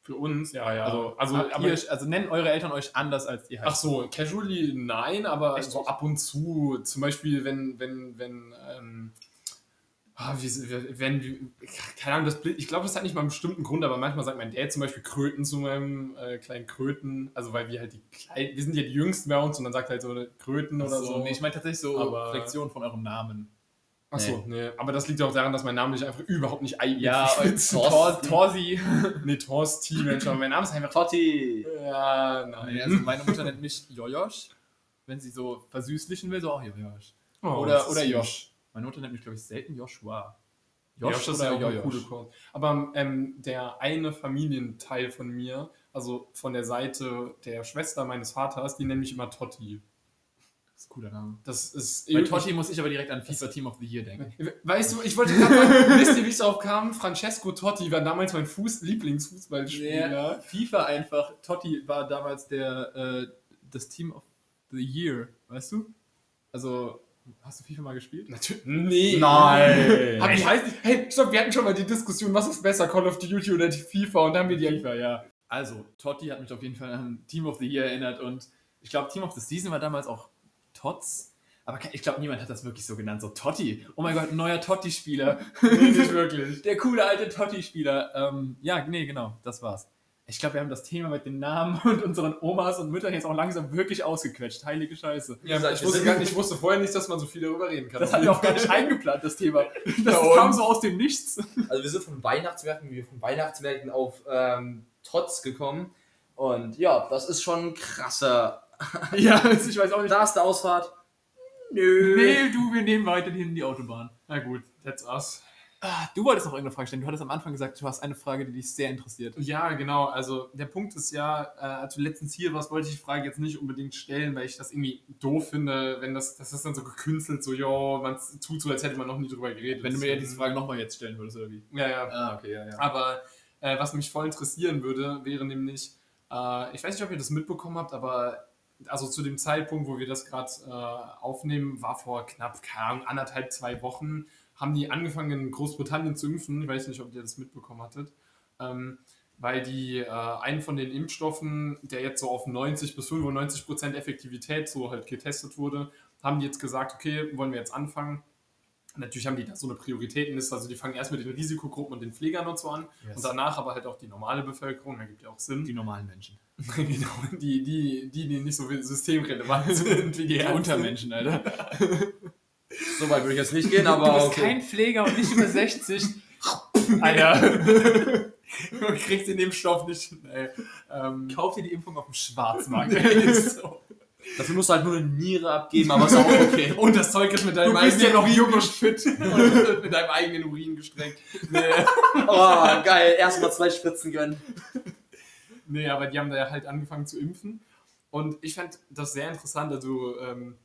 Für uns, ja, ja. Also, also, aber, ihr, also nennen eure Eltern euch anders als ihr ach so, casually nein, aber Echt so ab und zu. Zum Beispiel, wenn, wenn, wenn, ähm, ah, wie, wie- wenn, keine Ahnung, das, ich glaube, das hat nicht mal einen bestimmten Grund, aber manchmal sagt mein Dad zum Beispiel Kröten zu meinem äh, kleinen Kröten, also weil wir halt die kleinen, wir sind ja die Jüngsten bei uns und dann sagt er halt so Kröten oder so. Nee, ich meine tatsächlich so Aber- Flexion von eurem Namen. Achso, nee. aber das liegt ja auch daran, dass mein Name sich einfach überhaupt nicht eignet. Ja, Spitzen. Tor, Torsi. Nee, Torsti, Mensch, aber mein Name ist einfach. Totti! Ja, nein. Nee, also meine Mutter nennt mich Jojosch, wenn sie so versüßlichen will, so auch Jojosch. Oh, oder ist oder. Josh. Meine Mutter nennt mich, glaube ich, selten Joshua. Josh Josh ist ja auch Jojosch? coole Kurs. Aber ähm, der eine Familienteil von mir, also von der Seite der Schwester meines Vaters, die nenne mich immer Totti. Das ist ein cooler Name. Das ist Bei ich- Totti muss ich aber direkt an FIFA Team of the Year denken. Weißt du, ich wollte gerade sagen, *laughs* wisst ihr, wie ich darauf kam? Francesco Totti war damals mein Fuß Lieblingsfußballspieler. FIFA einfach. Totti war damals der äh, das Team of the Year, weißt du? Also, hast du FIFA mal gespielt? Natürlich. Nee. Nein. Hab ich, heißt, hey, stopp, wir hatten schon mal die Diskussion, was ist besser, Call of Duty oder die FIFA? Und dann haben wir die FIFA, ja. Also, Totti hat mich auf jeden Fall an Team of the Year erinnert und ich glaube, Team of the Season war damals auch Tots. Aber ich glaube, niemand hat das wirklich so genannt. So Totti. Oh mein Gott, ein neuer Totti-Spieler. Nee, nicht wirklich. *laughs* Der coole alte Totti-Spieler. Ähm, ja, nee, genau, das war's. Ich glaube, wir haben das Thema mit den Namen *laughs* und unseren Omas und Müttern jetzt auch langsam wirklich ausgequetscht. Heilige Scheiße. Ja, ich, wusste gar nicht, ich wusste vorher nicht, dass man so viel darüber reden kann. Das hatten wir auch gar nicht *laughs* eingeplant, das Thema. Das Ja, kam so aus dem Nichts. Also wir sind von Weihnachtsmärkten, wie wir von Weihnachtsmärkten auf ähm, Tots gekommen. Und ja, das ist schon krasser. *laughs* Ja, also ich weiß auch nicht. Da ist der Ausfahrt. Nö. Nee, du, wir nehmen weiterhin die Autobahn. Na gut, that's us. Ah, du wolltest noch irgendeine Frage stellen. Du hattest am Anfang gesagt, du hast eine Frage, die dich sehr interessiert. Ja, genau. Also der Punkt ist ja, äh, als du letztens hier warst, wollte ich die Frage jetzt nicht unbedingt stellen, weil ich das irgendwie doof finde, wenn das, das ist dann so gekünstelt, so, jo, man tut so, als hätte man noch nie drüber geredet. Wenn du mir diese Frage nochmal jetzt stellen würdest, oder wie? Ja, ja. Ah, okay, ja, ja. Aber äh, was mich voll interessieren würde, wäre nämlich, äh, ich weiß nicht, ob ihr das mitbekommen habt, aber also zu dem Zeitpunkt, wo wir das gerade äh, aufnehmen, war vor knapp, keine Ahnung, anderthalb, zwei Wochen, haben die angefangen in Großbritannien zu impfen. Ich weiß nicht, ob ihr das mitbekommen hattet. Ähm, weil die äh, einen von den Impfstoffen, der jetzt so auf 90 bis 95 Prozent Effektivität so halt getestet wurde, haben die jetzt gesagt, okay, wollen wir jetzt anfangen. Natürlich haben die da so eine Prioritätenliste, also die fangen erst mit den Risikogruppen und den Pflegern und so an Yes. und danach aber halt auch die normale Bevölkerung, da gibt ja auch Sinn. Die normalen Menschen. *laughs* genau, die, die, die, die nicht so systemrelevant *laughs* sind wie die, Die. Untermenschen, Alter. *laughs* So weit würde ich jetzt nicht gehen, Du aber bist okay. kein Pfleger und nicht über 60. *laughs* Alter. *laughs* du kriegst den Impfstoff nicht. Ey. Ähm, Kauf dir die Impfung auf dem Schwarzmarkt. *laughs* So. Dafür musst du halt nur eine Niere abgeben, aber ist auch okay. und das Zeug ist mit deinem Du bist ja noch jung und fit. und mit deinem eigenen Urin gestreckt. Nee. Oh, geil. Erstmal zwei Spritzen gönnen. Nee, aber die haben da halt angefangen zu impfen. Und ich fand das sehr interessant. Also, ähm,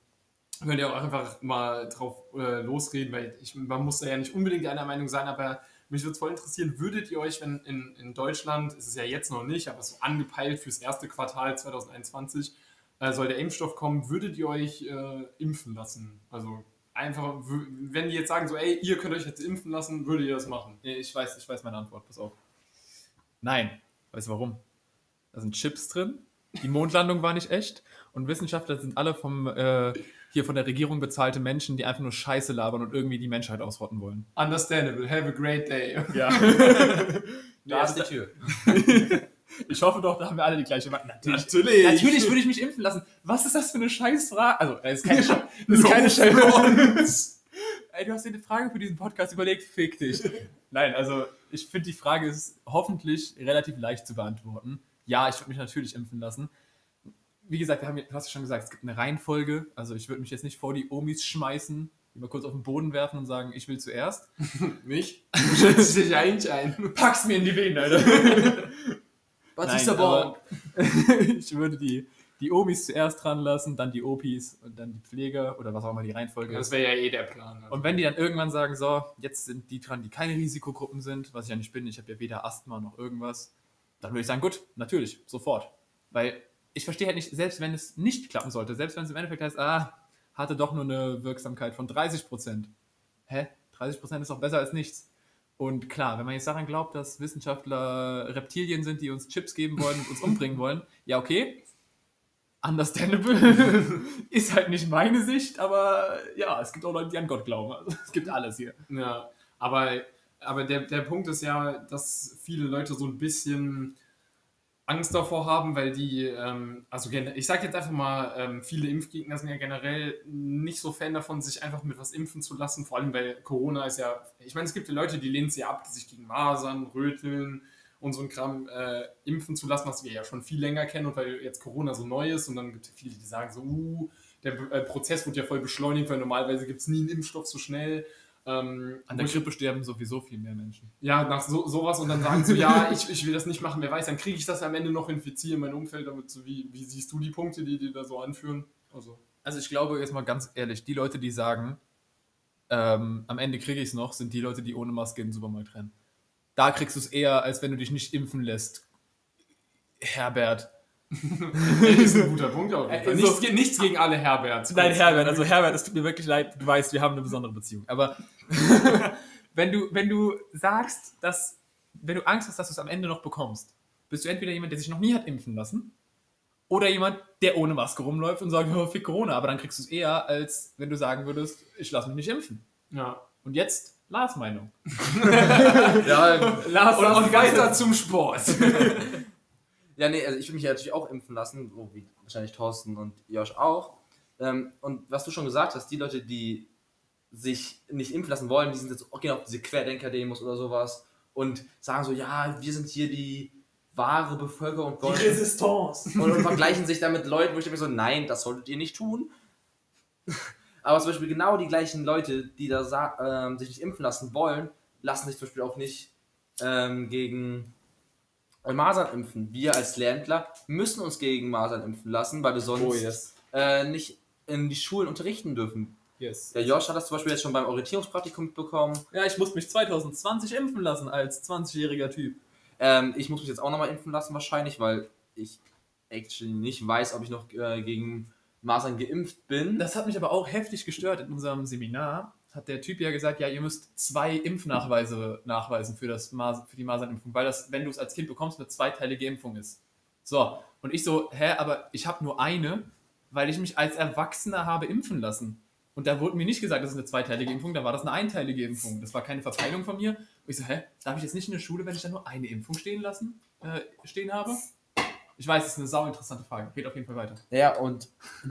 könnt ihr auch einfach mal drauf äh, losreden, weil ich, man muss da ja nicht unbedingt einer Meinung sein, aber mich würde es voll interessieren, würdet ihr euch, wenn in, in Deutschland, ist es ja jetzt noch nicht, aber so angepeilt fürs erste Quartal 2021, äh, soll der Impfstoff kommen, würdet ihr euch äh, impfen lassen? Also einfach, wenn die jetzt sagen so, ey, ihr könnt euch jetzt impfen lassen, würdet ihr das machen? Ich weiß, ich weiß meine Antwort, pass auf. Nein. Weißt du warum? Da sind Chips drin, die Mondlandung war nicht echt und Wissenschaftler sind alle vom äh, hier von der Regierung bezahlte Menschen, die einfach nur Scheiße labern und irgendwie die Menschheit ausrotten wollen. Understandable, have a great day. Ja. *laughs* Da ist die Tür. *laughs* Ich hoffe doch, da haben wir alle die gleiche Meinung. Natürlich. Natürlich. Natürlich würde ich mich impfen lassen. Was ist das für eine Scheißfrage? Also, das ist keine, Sche- das Das ist keine Scheiße. *laughs* Ey, du hast dir eine Frage für diesen Podcast überlegt, fick dich. Nein, also ich finde, die Frage ist hoffentlich relativ leicht zu beantworten. Ja, ich würde mich natürlich impfen lassen. Wie gesagt, wir haben, ja- du hast ja schon gesagt, es gibt eine Reihenfolge. Also ich würde mich jetzt nicht vor die Omis schmeißen, die mal kurz auf den Boden werfen und sagen, ich will zuerst. *laughs* *laughs* Nicht? Du schätzt dich eigentlich ein. Pack's mir in die Venen, Alter. *laughs* Batista Borg. ich würde die, die Omis zuerst dran lassen, dann die Opis und dann die Pfleger oder was auch immer die Reihenfolge Das ist. wäre ja eh der Plan. Also. Und wenn die dann irgendwann sagen, so, jetzt sind die dran, die keine Risikogruppen sind, was ich ja nicht bin, ich habe ja weder Asthma noch irgendwas, dann würde ich sagen, gut, natürlich, sofort. Weil ich verstehe halt nicht, selbst wenn es nicht klappen sollte, selbst wenn es im Endeffekt heißt, ah, hatte doch nur eine Wirksamkeit von 30 Prozent. Hä? 30 Prozent ist doch besser als nichts. Und klar, wenn man jetzt daran glaubt, dass Wissenschaftler Reptilien sind, die uns Chips geben wollen und uns *laughs* umbringen wollen, ja, okay. Understandable. *laughs* ist halt nicht meine Sicht, aber ja, es gibt auch Leute, die an Gott glauben. Also, es gibt alles hier. Ja, aber, aber der, der Punkt ist ja, dass viele Leute so ein bisschen Angst davor haben, weil die, ähm, also ich sage jetzt einfach mal, ähm, viele Impfgegner sind ja generell nicht so Fan davon, sich einfach mit was impfen zu lassen, vor allem weil Corona ist ja, ich meine, es gibt ja Leute, die lehnen es ja ab, sich gegen Masern, Röteln und so ein Kram äh, impfen zu lassen, was wir ja schon viel länger kennen und weil jetzt Corona so neu ist und dann gibt es viele, die sagen so, uh, der äh, Prozess wird ja voll beschleunigt, weil normalerweise gibt es nie einen Impfstoff so schnell. Ähm, An der Grippe sterben sowieso viel mehr Menschen. Ja, nach so, sowas und dann sagen so, ja, ich, ich will das nicht machen, wer weiß, dann kriege ich das am Ende noch infiziert in mein Umfeld, damit so, wie, wie siehst du die Punkte, die die da so anführen? Also, Also ich glaube jetzt mal ganz ehrlich, die Leute, die sagen, ähm, am Ende kriege ich es noch, sind die Leute, die ohne Maske in den Supermarkt rennen. Da kriegst du es eher, als wenn du dich nicht impfen lässt. Herbert. Das *laughs* ist ein guter Punkt Fall. Äh, Nichts, so- nichts gegen alle Herberts. Nein, Herbert, also Herbert, es tut mir wirklich leid, du weißt, wir haben eine besondere Beziehung. Aber *laughs* wenn, du, wenn du sagst, dass, wenn du Angst hast, dass du es am Ende noch bekommst, bist du entweder jemand, der sich noch nie hat impfen lassen, oder jemand, der ohne Maske rumläuft und sagt, oh, fick Corona, aber dann kriegst du es eher, als wenn du sagen würdest, ich lasse mich nicht impfen. Ja. Und jetzt Lars Meinung. *laughs* Ja, Lars, Und, und weiter zum Sport. Ja, nee, also ich will mich ja natürlich auch impfen lassen, so wie wahrscheinlich Thorsten und Josh auch. Ähm, und was du schon gesagt hast, die Leute, die sich nicht impfen lassen wollen, die sind jetzt auch gehen auf diese Querdenker-Demos oder sowas und sagen so, ja, wir sind hier die wahre Bevölkerung und, wollen, Resistance. und, und vergleichen sich dann mit Leuten, wo ich denke so, nein, das solltet ihr nicht tun. *laughs* Aber zum Beispiel genau die gleichen Leute, die da ähm, sich nicht impfen lassen wollen, lassen sich zum Beispiel auch nicht ähm, gegen Masern impfen. Wir als Ländler müssen uns gegen Masern impfen lassen, weil wir sonst Oh, yes. äh, nicht in die Schulen unterrichten dürfen. yes. Der Josh hat das zum Beispiel jetzt schon beim Orientierungspraktikum mitbekommen. Ja, ich musste mich 2020 impfen lassen als 20-jähriger Typ. Ähm, ich muss mich jetzt auch nochmal impfen lassen wahrscheinlich, weil ich actually nicht weiß, ob ich noch äh, gegen Masern geimpft bin. Das hat mich aber auch heftig gestört. In unserem Seminar hat der Typ ja gesagt, ja, ihr müsst zwei Impfnachweise nachweisen für, das Mas für die Masernimpfung, weil das, wenn du es als Kind bekommst, eine zweiteilige Impfung ist. So, und ich so, hä, aber ich habe nur eine, weil ich mich als Erwachsener habe impfen lassen. Und da wurde mir nicht gesagt, das ist eine zweiteilige Impfung, da war das eine einteilige Impfung. Das war keine Verteilung von mir. Und ich so, hä, darf ich jetzt nicht in der Schule, wenn ich da nur eine Impfung stehen lassen, äh, stehen habe? Ich weiß, das ist eine sau interessante Frage. Geht auf jeden Fall weiter. Ja, und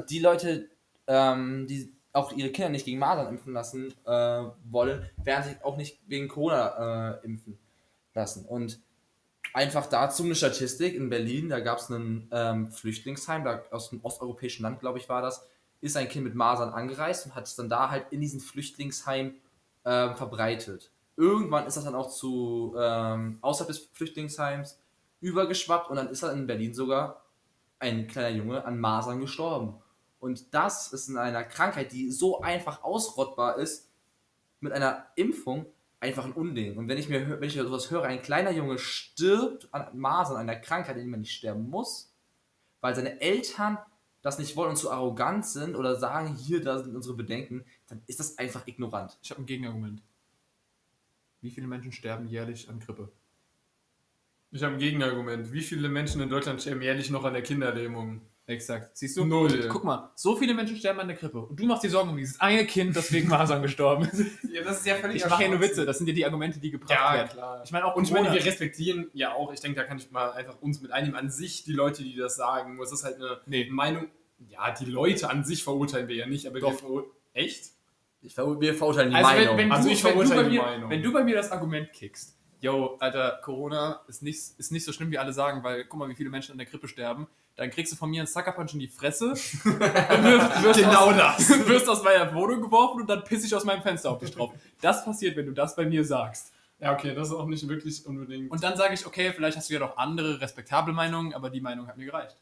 die Leute, ähm, die auch ihre Kinder nicht gegen Masern impfen lassen äh, wollen, werden sich auch nicht wegen Corona äh, impfen lassen. Und einfach dazu eine Statistik in Berlin, da gab es einen ähm, Flüchtlingsheim, da aus einem osteuropäischen Land, glaube ich, war das, ist ein Kind mit Masern angereist und hat es dann da halt in diesem Flüchtlingsheim ähm, verbreitet. Irgendwann ist das dann auch zu ähm, außerhalb des Flüchtlingsheims übergeschwappt und dann ist er in Berlin sogar ein kleiner Junge an Masern gestorben. Und das ist in einer Krankheit, die so einfach ausrottbar ist, mit einer Impfung einfach ein Unding. Und wenn ich mir wenn ich sowas höre, ein kleiner Junge stirbt an Masern, einer Krankheit, in der man nicht sterben muss, weil seine Eltern das nicht wollen und zu arrogant sind oder sagen, hier, da sind unsere Bedenken, dann ist das einfach ignorant. Ich habe ein Gegenargument. Wie viele Menschen sterben jährlich an Grippe? Ich habe ein Gegenargument. Wie viele Menschen in Deutschland sterben jährlich noch an der Kinderlähmung? Exakt. Siehst du? Null. Guck mal, so viele Menschen sterben an der Grippe. Und du machst dir Sorgen um dieses eine Kind, das wegen Masern *laughs* gestorben ist. Ja, das ist ja völlig Ich mache ja nur Witze, das sind ja die Argumente, die gebracht Ja, werden. klar. Ich meine auch Und ich meine, wir respektieren ja auch, ich denke, da kann ich mal einfach uns mit einnehmen, an sich die Leute, die das sagen. Es ist halt eine Nee. Meinung, ja, die Leute an sich verurteilen wir ja nicht, aber wir Doch. verurteilen. Echt? Ich ver wir verurteilen die Also Meinung. wenn, wenn, Also du, ich wenn, du verurteile bei die mir, Meinung. wenn du bei mir das Argument kickst, yo, Alter, Corona ist nicht, ist nicht so schlimm, wie alle sagen, weil guck mal, wie viele Menschen an der Grippe sterben, dann kriegst du von mir einen Suckerpunch in die Fresse, *laughs* und wirst, wirst Genau aus, das. *laughs* wirst aus meiner Wohnung geworfen und dann piss ich aus meinem Fenster auf dich drauf. Das passiert, wenn du das bei mir sagst. Ja, okay, das ist auch nicht wirklich unbedingt. Und dann sage ich, okay, vielleicht hast du ja noch andere respektable Meinungen, aber die Meinung hat mir gereicht.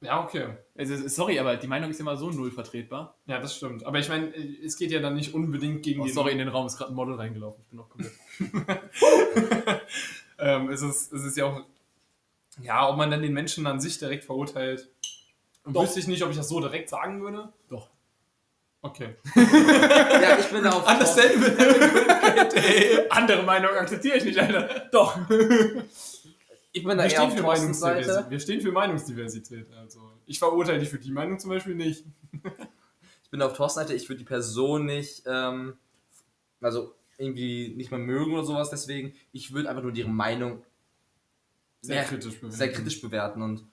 ja, okay. Also, sorry, aber die Meinung ist immer so null vertretbar. Ja, das stimmt. Aber ich meine, es geht ja dann nicht unbedingt gegen Oh, den. sorry, in den Raum ist gerade ein Model reingelaufen. Ich bin noch komplett. *laughs* Ähm, es, ist, es ist ja auch. Ja, ob man dann den Menschen an sich direkt verurteilt. Doch. Wüsste ich nicht, ob ich das so direkt sagen würde. Doch. Okay. *laughs* ja, ich bin da auf Andere Meinung akzeptiere ich nicht, Alter. Doch. ich bin da Wir eher auf stehen, für. Meinungsdiversität. wir stehen für Meinungsdiversität. Also, ich verurteile dich für die Meinung zum Beispiel nicht. *laughs* Ich bin auf Thorstens Seite, ich würde die Person nicht, ähm, also irgendwie nicht mal mögen oder sowas, deswegen, ich würde einfach nur ihre Meinung Sehr kritisch bewerten. sehr kritisch bewerten und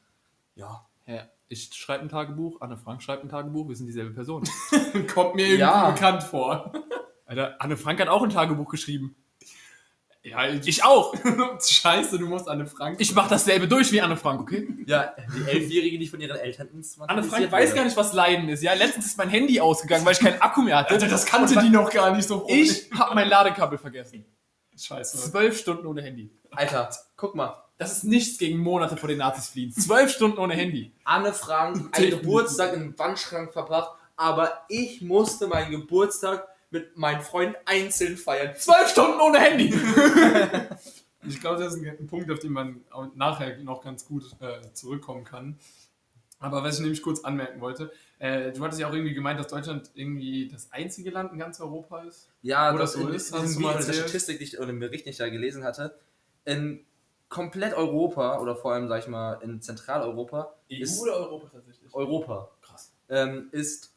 ja. Ja, ich schreibe ein Tagebuch, Anne Frank schreibt ein Tagebuch, wir sind dieselbe Person. *laughs* Kommt mir irgendwie Ja. bekannt vor. *laughs* Alter, Anne Frank hat auch ein Tagebuch geschrieben. Ja, Ich auch. *laughs* Scheiße, du musst Anne Frank. Ich mach dasselbe durch wie Anne Frank, okay? Ja, die Elfjährige, die von ihren Eltern ins Anne Frank weiß gar nicht, was Leiden ist. Ja, letztens ist mein Handy ausgegangen, weil ich keinen Akku mehr hatte. Alter, das kannte die noch gar nicht so. Ich habe mein Ladekabel vergessen. Scheiße. Zwölf Stunden ohne Handy. Alter, guck mal. Das ist nichts gegen Monate vor den Nazis fliehen. Zwölf Stunden ohne Handy. Anne Frank, *laughs* einen Geburtstag im Wandschrank verbracht, aber ich musste meinen Geburtstag mit meinen Freunden einzeln feiern. Zwölf Stunden ohne Handy. *laughs* Ich glaube, das ist ein, Punkt, auf den man nachher noch ganz gut äh, zurückkommen kann. Aber was ich nämlich kurz anmerken wollte, äh, du hattest ja auch irgendwie gemeint, dass Deutschland irgendwie das einzige Land in ganz Europa ist. Ja, Wo das das so in, ist, in, hast in, du mal der erzählt. Statistik, die ich, oder im Bericht, den ich da gelesen hatte, in komplett Europa oder vor allem, sag ich mal, in Zentraleuropa ist Europa tatsächlich? Europa Krass. ähm, ist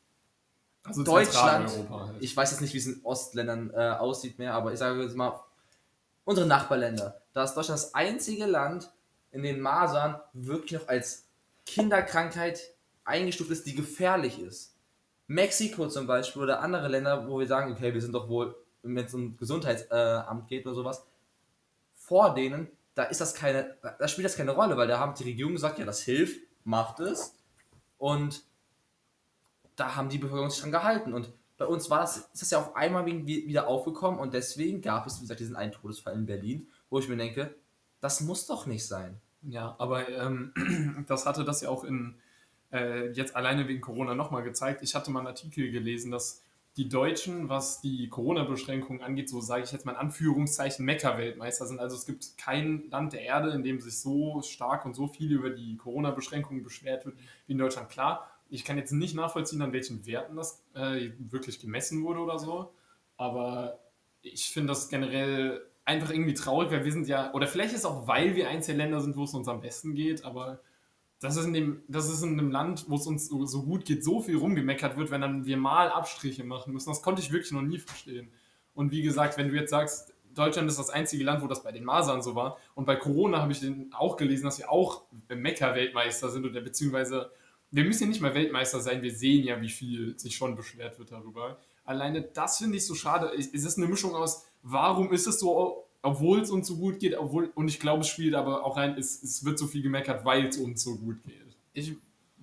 Also Deutschland. Halt. Ich weiß jetzt nicht, wie es in Ostländern äh, aussieht mehr, aber ich sage jetzt mal, unsere Nachbarländer. Da ist Deutschland das einzige Land, in dem Masern wirklich noch als Kinderkrankheit eingestuft ist, die gefährlich ist. Mexiko zum Beispiel oder andere Länder, wo wir sagen, okay, wir sind doch wohl, wenn es um Gesundheitsamt äh, geht oder sowas, vor denen, da ist das keine, da spielt das keine Rolle, weil da haben die Regierung gesagt, ja, das hilft, macht es. Und da haben die Bevölkerung sich dran gehalten. Und bei uns war das, ist das ja auf einmal wieder aufgekommen und deswegen gab es, wie gesagt, diesen einen Todesfall in Berlin, wo ich mir denke, das muss doch nicht sein. Ja, aber ähm, *clears throat* das hatte das ja auch in äh, jetzt alleine wegen Corona nochmal gezeigt. Ich hatte mal einen Artikel gelesen, dass die Deutschen, was die Corona-Beschränkungen angeht, so sage ich jetzt mal in Anführungszeichen Mecker-Weltmeister sind. Also es gibt kein Land der Erde, in dem sich so stark und so viel über die Corona-Beschränkungen beschwert wird wie in Deutschland. Klar, ich kann jetzt nicht nachvollziehen, an welchen Werten das äh, wirklich gemessen wurde oder so, aber ich finde das generell einfach irgendwie traurig, weil wir sind ja, oder vielleicht ist auch, weil wir der Länder sind, wo es uns am besten geht, aber das ist in dem, das ist in einem Land, wo es uns so, so gut geht, so viel rumgemeckert wird, wenn dann wir mal Abstriche machen müssen. Das konnte ich wirklich noch nie verstehen. Und wie gesagt, wenn du jetzt sagst, Deutschland ist das einzige Land, wo das bei den Masern so war. Und bei Corona habe ich den auch gelesen, dass wir auch Mecker-Weltmeister sind oder beziehungsweise wir müssen ja nicht mal Weltmeister sein, wir sehen ja, wie viel sich schon beschwert wird darüber. Alleine das finde ich so schade. Es ist eine Mischung aus, warum ist es so, obwohl es uns so gut geht, obwohl, und ich glaube, es spielt aber auch rein, es, es wird so viel gemeckert, weil es uns so gut geht. Ich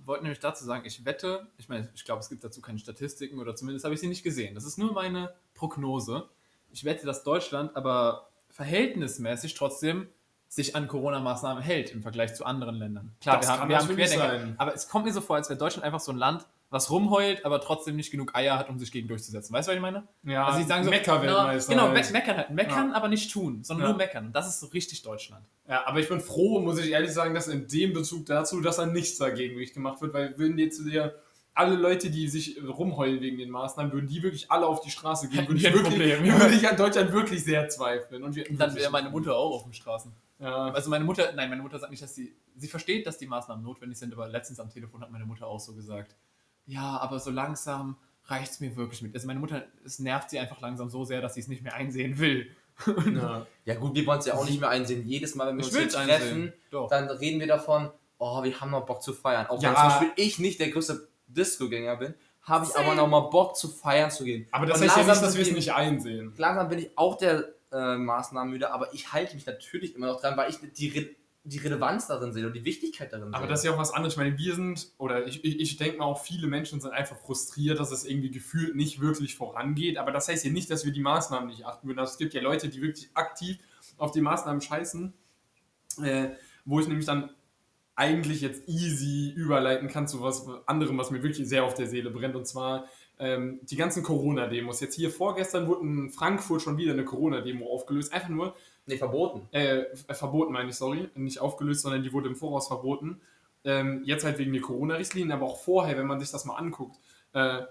wollte nämlich dazu sagen, ich wette, ich meine, ich glaube, es gibt dazu keine Statistiken oder zumindest habe ich sie nicht gesehen. Das ist nur meine Prognose. Ich wette, dass Deutschland aber verhältnismäßig trotzdem sich an Corona-Maßnahmen hält im Vergleich zu anderen Ländern. Klar, Das wir haben, wir haben Querdenker, sein. aber es kommt mir so vor, als wäre Deutschland einfach so ein Land, was rumheult, aber trotzdem nicht genug Eier hat, um sich gegen durchzusetzen. Weißt du, was ich meine? Ja, Also sie sagen so, Mecker-Weltmeister. Genau, halt. me meckern halt. Meckern, aber nicht tun, sondern Ja. nur meckern. Und das ist so richtig Deutschland. Ja, aber ich bin froh, muss ich ehrlich sagen, dass in dem Bezug dazu, dass da nichts dagegen wirklich gemacht wird, weil würden jetzt dir alle Leute, die sich rumheulen wegen den Maßnahmen, würden die wirklich alle auf die Straße gehen, würde ich, wirklich, Problem, *laughs* ja. würde ich an Deutschland wirklich sehr zweifeln. Und Dann wäre meine ein Mutter auch auf den Straßen. Ja. Also meine Mutter, nein, meine Mutter sagt nicht, dass sie, sie versteht, dass die Maßnahmen notwendig sind, aber letztens am Telefon hat meine Mutter auch so gesagt, ja, aber so langsam reicht es mir wirklich mit. Also meine Mutter, es nervt sie einfach langsam so sehr, dass sie es nicht mehr einsehen will. *laughs* Ja. Ja gut, wir wollen es ja auch nicht mehr einsehen. Jedes Mal, wenn wir Ich uns einsehen. treffen, Doch. dann reden wir davon, oh, wir haben noch Bock zu feiern. Auch Ja. wenn zum Beispiel ich nicht der größte Disco-Gänger bin, habe ich aber noch mal Bock zu feiern zu gehen. Aber das Und heißt ja nicht, dass wir es nicht einsehen. Langsam bin ich auch der äh, Maßnahmen müde, aber ich halte mich natürlich immer noch dran, weil ich die, die Relevanz darin sehe und die Wichtigkeit darin Aber sehe. das ist ja auch was anderes. Ich meine, wir sind, oder ich, ich, ich denke mal auch, viele Menschen sind einfach frustriert, dass es irgendwie gefühlt nicht wirklich vorangeht. Aber das heißt ja nicht, dass wir die Maßnahmen nicht achten würden. Also es gibt ja Leute, die wirklich aktiv auf die Maßnahmen scheißen, äh, wo ich nämlich dann eigentlich jetzt easy überleiten kann zu was anderem, was mir wirklich sehr auf der Seele brennt. Und zwar ähm, die ganzen Corona-Demos. Jetzt hier vorgestern wurde in Frankfurt schon wieder eine Corona-Demo aufgelöst. Einfach nur, nee, verboten. äh, äh, verboten meine ich, sorry, nicht aufgelöst, sondern die wurde im Voraus verboten. Ähm, jetzt halt wegen der Corona-Richtlinien, aber auch vorher, wenn man sich das mal anguckt. Äh,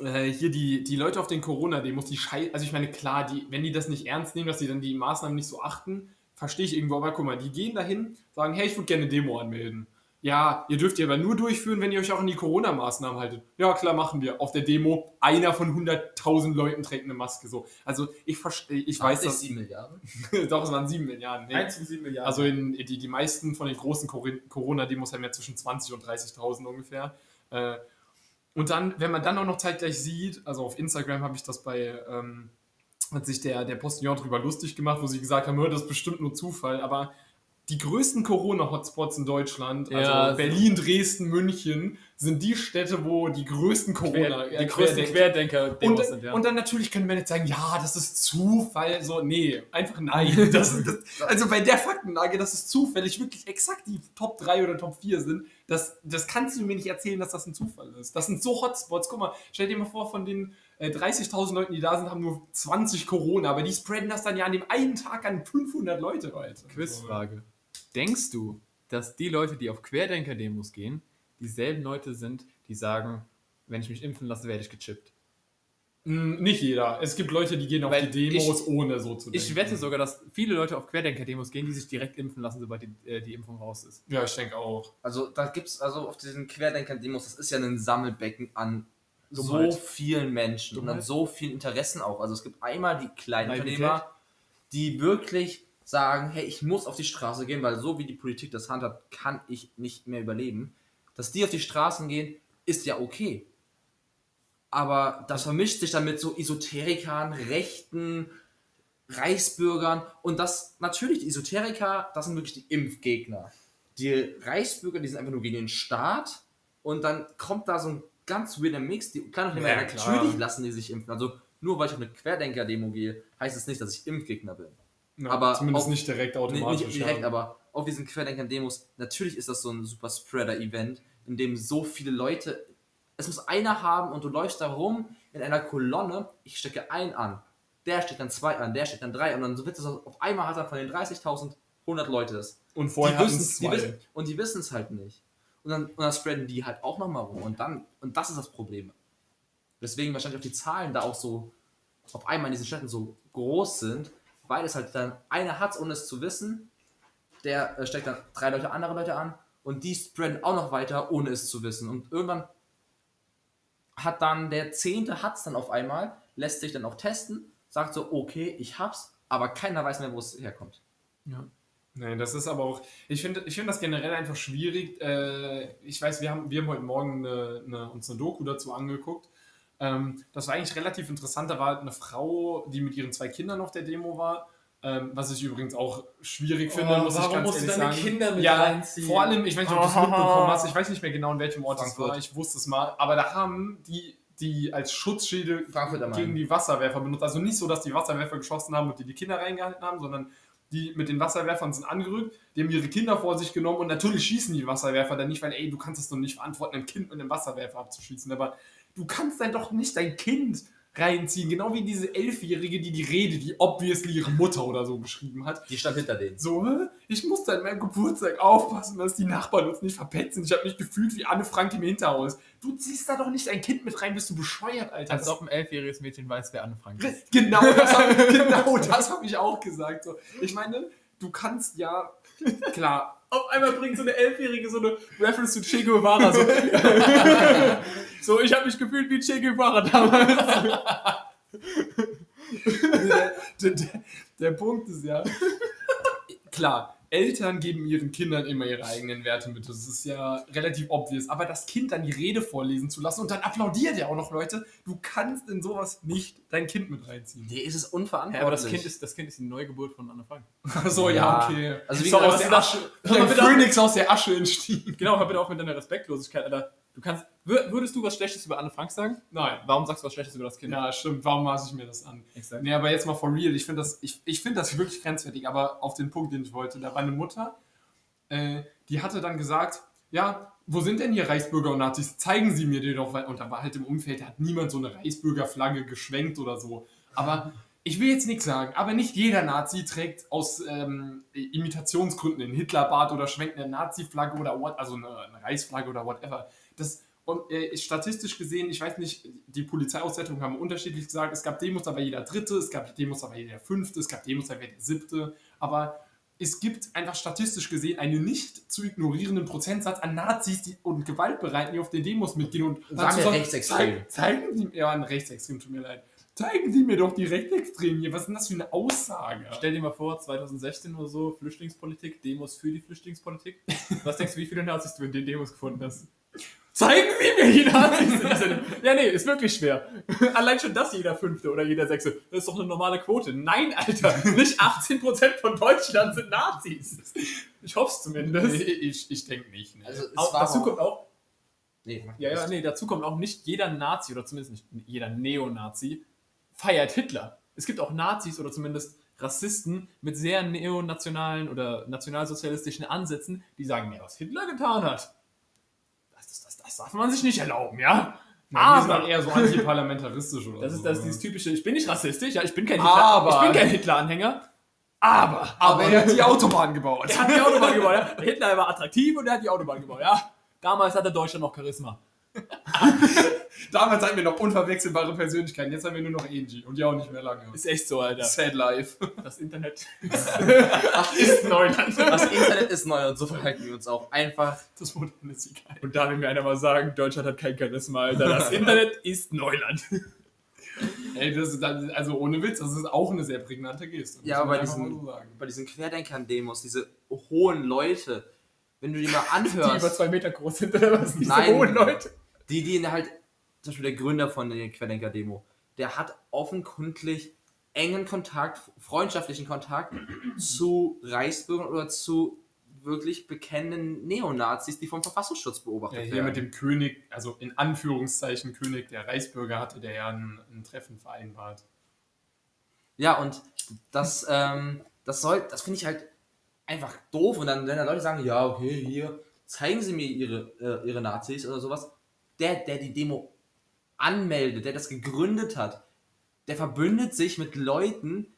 äh, hier die, die Leute auf den Corona-Demos, die schei also ich meine, klar, die, wenn die das nicht ernst nehmen, dass sie dann die Maßnahmen nicht so achten, verstehe ich irgendwo, aber guck mal, die gehen dahin, sagen, hey, ich würde gerne eine Demo anmelden. Ja, ihr dürft die aber nur durchführen, wenn ihr euch auch an die Corona-Maßnahmen haltet. Ja, klar, machen wir. Auf der Demo, einer von 100.000 Leuten trägt eine Maske. So. Also ich verstehe, ich weiß, dass... 7 Milliarden. *laughs* Doch, es waren 7 Milliarden. Nee. zu 7 Milliarden. Also in, die, die meisten von den großen Corona-Demos haben ja zwischen 20 und 30.000 ungefähr. Äh, und dann, wenn man dann auch noch zeitgleich sieht, also auf Instagram habe ich das bei, ähm, hat sich der, der Postillon drüber lustig gemacht, wo sie gesagt haben, "Hör, das ist bestimmt nur Zufall, aber die größten Corona-Hotspots in Deutschland, also Ja, Berlin, Dresden, München, sind die Städte, wo die größten Corona, Quer, die größten Querdenker und, sind, ja. und dann natürlich können wir jetzt sagen, ja, das ist Zufall. So, nee, einfach nein. *laughs* Das, das, also bei der Faktenlage, dass es zufällig wirklich exakt die Top 3 oder Top 4 sind, das, das kannst du mir nicht erzählen, dass das ein Zufall ist. Das sind so Hotspots. Guck mal, stell dir mal vor, von den äh, 30.000 Leuten, die da sind, haben nur 20 Corona, aber die spreaden das dann ja an dem einen Tag an 500 Leute weiter. Quizfrage. Denkst du, dass die Leute, die auf Querdenker-Demos gehen, dieselben Leute sind, die sagen, wenn ich mich impfen lasse, werde ich gechippt? Mm, Nicht jeder. Es gibt Leute, die gehen auf Weil die Demos, ohne so zu denken. Ich wette sogar, dass viele Leute auf Querdenker-Demos gehen, die sich direkt impfen lassen, sobald die, äh, die Impfung raus ist. Ja, ich denke auch. Also da gibt's also auf diesen Querdenker-Demos, das ist ja ein Sammelbecken an Dummheit. so vielen Menschen und an Dummheit. so vielen Interessen auch. Also es gibt einmal die Kleinunternehmer, Naivität. die wirklich sagen, hey, ich muss auf die Straße gehen, weil so wie die Politik das handhabt, kann ich nicht mehr überleben. Dass die auf die Straßen gehen, ist ja okay. Aber das vermischt sich dann mit so Esoterikern, Rechten, Reichsbürgern und das natürlich die Esoteriker, das sind wirklich die Impfgegner. Die Reichsbürger, die sind einfach nur gegen den Staat und dann kommt da so ein ganz weirder Mix. Die Kleinunternehmer, Ja, natürlich lassen die sich impfen. Also nur weil ich auf eine Querdenker-Demo gehe, heißt es nicht, dass ich Impfgegner bin. Ja, Aber zumindest auf- nicht direkt automatisch. nicht direkt, ja. aber auf diesen Querdenker-Demos, natürlich ist das so ein super Spreader-Event, in dem so viele Leute, es muss einer haben und du läufst da rum in einer Kolonne, ich stecke einen an, der steckt dann zwei an, der steckt dann drei an, und dann wird es auf einmal hat er von den 30.000 100 Leute das. Und vorher hatten es die zwei. wissen, und die wissen es halt nicht. Und dann, und dann spreaden die halt auch nochmal rum. Und dann, und das ist das Problem. Deswegen wahrscheinlich auch die Zahlen da auch so auf einmal in diesen Städten so groß sind, weil es halt dann einer hat, ohne es zu wissen, der äh, steckt dann drei Leute, andere Leute an und die spreaden auch noch weiter, ohne es zu wissen. Und irgendwann hat dann der Zehnte hat's dann auf einmal, lässt sich dann auch testen, sagt so, okay, ich hab's, aber keiner weiß mehr, wo es herkommt. Ja. Nee, das ist aber auch, ich finde ich finde das generell einfach schwierig. Äh, ich weiß, wir haben, wir haben heute Morgen eine, eine, uns eine Doku dazu angeguckt. Ähm, das war eigentlich relativ interessant. Da war eine Frau, die mit ihren zwei Kindern auf der Demo war. Ähm, was ich übrigens auch schwierig finde, Oh, muss ich ganz musst du ehrlich deine sagen. Kinder mit ja, reinziehen? vor allem, ich weiß nicht, ob du es *laughs* mitbekommen hast. Ich weiß nicht mehr genau, in welchem Ort es Frankfurt. war. Ich wusste es mal. Aber da haben die, die als Schutzschilde gegen die Wasserwerfer benutzt. Also nicht so, dass die Wasserwerfer geschossen haben und die die Kinder reingehalten haben, sondern die mit den Wasserwerfern sind angerückt, die haben ihre Kinder vor sich genommen und natürlich schießen die Wasserwerfer dann nicht, weil ey, du kannst es doch nicht verantworten, ein Kind mit einem Wasserwerfer abzuschießen, aber du kannst dann doch nicht dein Kind reinziehen, genau wie diese Elfjährige, die die Rede, die obviously ihre Mutter oder so geschrieben hat. Die stand hinter denen. So, ich muss an meinem Geburtstag aufpassen, dass die Nachbarn uns nicht verpetzen. Ich habe mich gefühlt wie Anne Frank im Hinterhaus. Du ziehst da doch nicht ein Kind mit rein, bist du bescheuert, Alter. Als ob ein elfjähriges Mädchen weiß, wer Anne Frank ist. Genau das habe *laughs* genau das hab ich auch gesagt. So. Ich meine, du kannst ja, klar, Auf einmal bringt so eine Elfjährige so eine Reference zu Che Guevara. So, *laughs* so ich habe mich gefühlt wie Che Guevara damals. der, *laughs* der, der, der Punkt ist ja, klar, Eltern geben ihren Kindern immer ihre eigenen Werte mit. Das ist ja relativ obvious. Aber das Kind dann die Rede vorlesen zu lassen und dann applaudiert ja auch noch Leute, du kannst in sowas nicht dein Kind mit reinziehen. Nee, ist es Ja, unverantwortlich. aber das kind, ist, das kind ist die Neugeburt von Anne Frank. so, ja, okay. Also wie so gesagt, aus der Asche, Hör. Phönix aus der Asche entstiegen. Genau, hör bitte auf mit deiner Respektlosigkeit, Alter. Du kannst. Wür- Würdest du was Schlechtes über Anne Frank sagen? Nein. Warum sagst du was Schlechtes über das Kind? Ja, stimmt. Warum maße ich mir das an? Exakt. Nee, aber jetzt mal for real. Ich finde das, ich, ich find das wirklich grenzwertig, aber auf den Punkt, den ich wollte. Da war eine Mutter, äh, die hatte dann gesagt, ja, wo sind denn hier Reichsbürger und Nazis? Zeigen Sie mir die doch. weil- Und da war halt im Umfeld, da hat niemand so eine Reichsbürgerflagge geschwenkt oder so. Aber ich will jetzt nichts sagen, aber nicht jeder Nazi trägt aus ähm, Imitationsgründen einen Hitlerbart oder schwenkt eine Nazi-Flagge oder what, also eine, eine Reichsflagge oder whatever. Das, und äh, ist statistisch gesehen, ich weiß nicht, die Polizeiauswertungen haben unterschiedlich gesagt, es gab Demos, da war jeder Dritte, es gab Demos, da war jeder Fünfte, es gab Demos, da war der Siebte, aber es gibt einfach statistisch gesehen einen nicht zu ignorierenden Prozentsatz an Nazis die, und Gewaltbereiten, die auf den Demos mitgehen und Sagen sagen, rechtsextrem. Zeig, zeigen Sie mir, ja, ein Rechtsextrem, tut mir leid. Zeigen Sie mir doch die Rechtsextremen hier. Was ist denn das für eine Aussage? Stell dir mal vor, 2016 oder so, Flüchtlingspolitik, Demos für die Flüchtlingspolitik. Was denkst du, wie viele Nazis du in den Demos gefunden hast? Zeigen Sie mir die Nazis! in diesem- Ja, nee, ist wirklich schwer. *laughs* Allein schon das jeder Fünfte oder jeder Sechste. Das ist doch eine normale Quote. Nein, Alter, *laughs* nicht 18% von Deutschland sind Nazis. Ich hoffe es zumindest. ich ich denke nicht. Ne? Also, es Auch, war dazu kommt auch, Nee, mach ja, ja, nee, dazu kommt auch nicht jeder Nazi oder zumindest nicht jeder Neonazi feiert Hitler. Es gibt auch Nazis oder zumindest Rassisten mit sehr neonationalen oder nationalsozialistischen Ansätzen, die sagen, ja, was Hitler getan hat, das, das, das, das darf man sich nicht erlauben, ja. Ja, die sind Aber- dann eher so antiparlamentaristisch oder Das so. ist das, dieses typische, ich bin nicht rassistisch, ja, ich bin kein Aber- Hitler, ich bin kein Hitler-Anhänger, aber, Aber er hat die Autobahn gebaut. er hat die Autobahn gebaut, ja. Der Hitler war attraktiv und er hat die Autobahn gebaut, ja. Damals hatte Deutschland noch Charisma. *laughs* Damals hatten wir noch unverwechselbare Persönlichkeiten, jetzt haben wir nur noch Angie und ja auch nicht mehr lange. Ist echt so, Alter. Sad Life. Das Internet *laughs* ist Neuland. Das Internet ist neu und so verhalten wir uns auch einfach. Das Moderne ist egal. Und da will mir einer mal sagen, Deutschland hat kein Charisma, Alter. Das Internet ist Neuland. Ey, das ist, dann- also ohne Witz, das ist auch eine sehr prägnante Geste. Ja, muss man bei diesen- so sagen. Bei diesen Querdenkern-Demos, diese hohen Leute, wenn du die mal Die über anhörst, zwei Meter groß sind oder was? Diese Nein. hohen Leute. Die, die halt, zum Beispiel der Gründer von der Querdenker-Demo, der hat offenkundig engen Kontakt, freundschaftlichen Kontakt *clears throat* zu Reichsbürgern oder zu wirklich bekennenden Neonazis, die vom Verfassungsschutz beobachtet Ja, hier werden. mit dem König, also in Anführungszeichen König der Reichsbürger, hatte der ja ein, ein Treffen vereinbart. Ja, und das, ähm, das soll, das finde ich halt einfach doof. Und dann, wenn da Leute sagen, ja, okay, hier, zeigen Sie mir Ihre, äh, Ihre Nazis oder sowas. Der, der die Demo anmeldet, der das gegründet hat, der verbündet sich mit Leuten,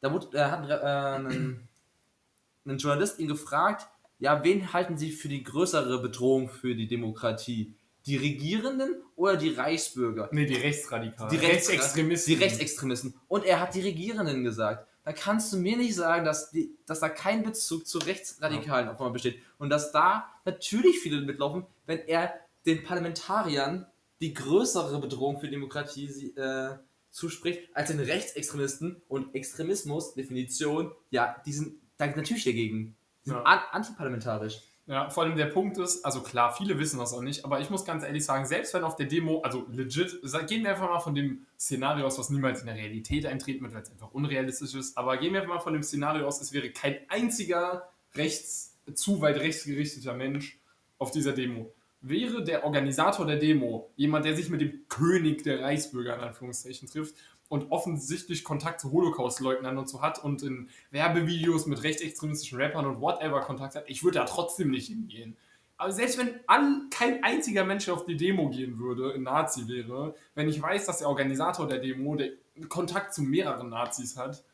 da wurde, äh, hat äh, ein, *clears throat* ein Journalist ihn gefragt, ja, wen halten Sie für die größere Bedrohung für die Demokratie? Die Regierenden oder die Reichsbürger? Nee, die Rechtsradikalen. Die Rechtsextremisten. Die Rechtsextremisten. Und er hat die Regierenden gesagt. Da kannst du mir nicht sagen, dass, die, dass da kein Bezug zu Rechtsradikalen auf einmal besteht. Und dass da natürlich viele mitlaufen, wenn er den Parlamentariern die größere Bedrohung für Demokratie äh, zuspricht, als den Rechtsextremisten und Extremismus, Definition, ja, die sind da natürlich dagegen. Die sind Ja. an, antiparlamentarisch. Ja, vor allem der Punkt ist, also klar, viele wissen das auch nicht, aber ich muss ganz ehrlich sagen, selbst wenn auf der Demo, also legit, gehen wir einfach mal von dem Szenario aus, was niemals in der Realität eintreten wird, weil es einfach unrealistisch ist, aber gehen wir einfach mal von dem Szenario aus, es wäre kein einziger rechts, zu weit rechtsgerichteter Mensch auf dieser Demo. Wäre der Organisator der Demo jemand, der sich mit dem König der Reichsbürger in Anführungszeichen trifft und offensichtlich Kontakt zu Holocaust-Leugnern und so hat und in Werbevideos mit rechtsextremistischen Rappern und whatever Kontakt hat, ich würde da trotzdem nicht hingehen. Aber selbst wenn all, kein einziger Mensch auf die Demo gehen würde, ein Nazi wäre, wenn ich weiß, dass der Organisator der Demo der Kontakt zu mehreren Nazis hat,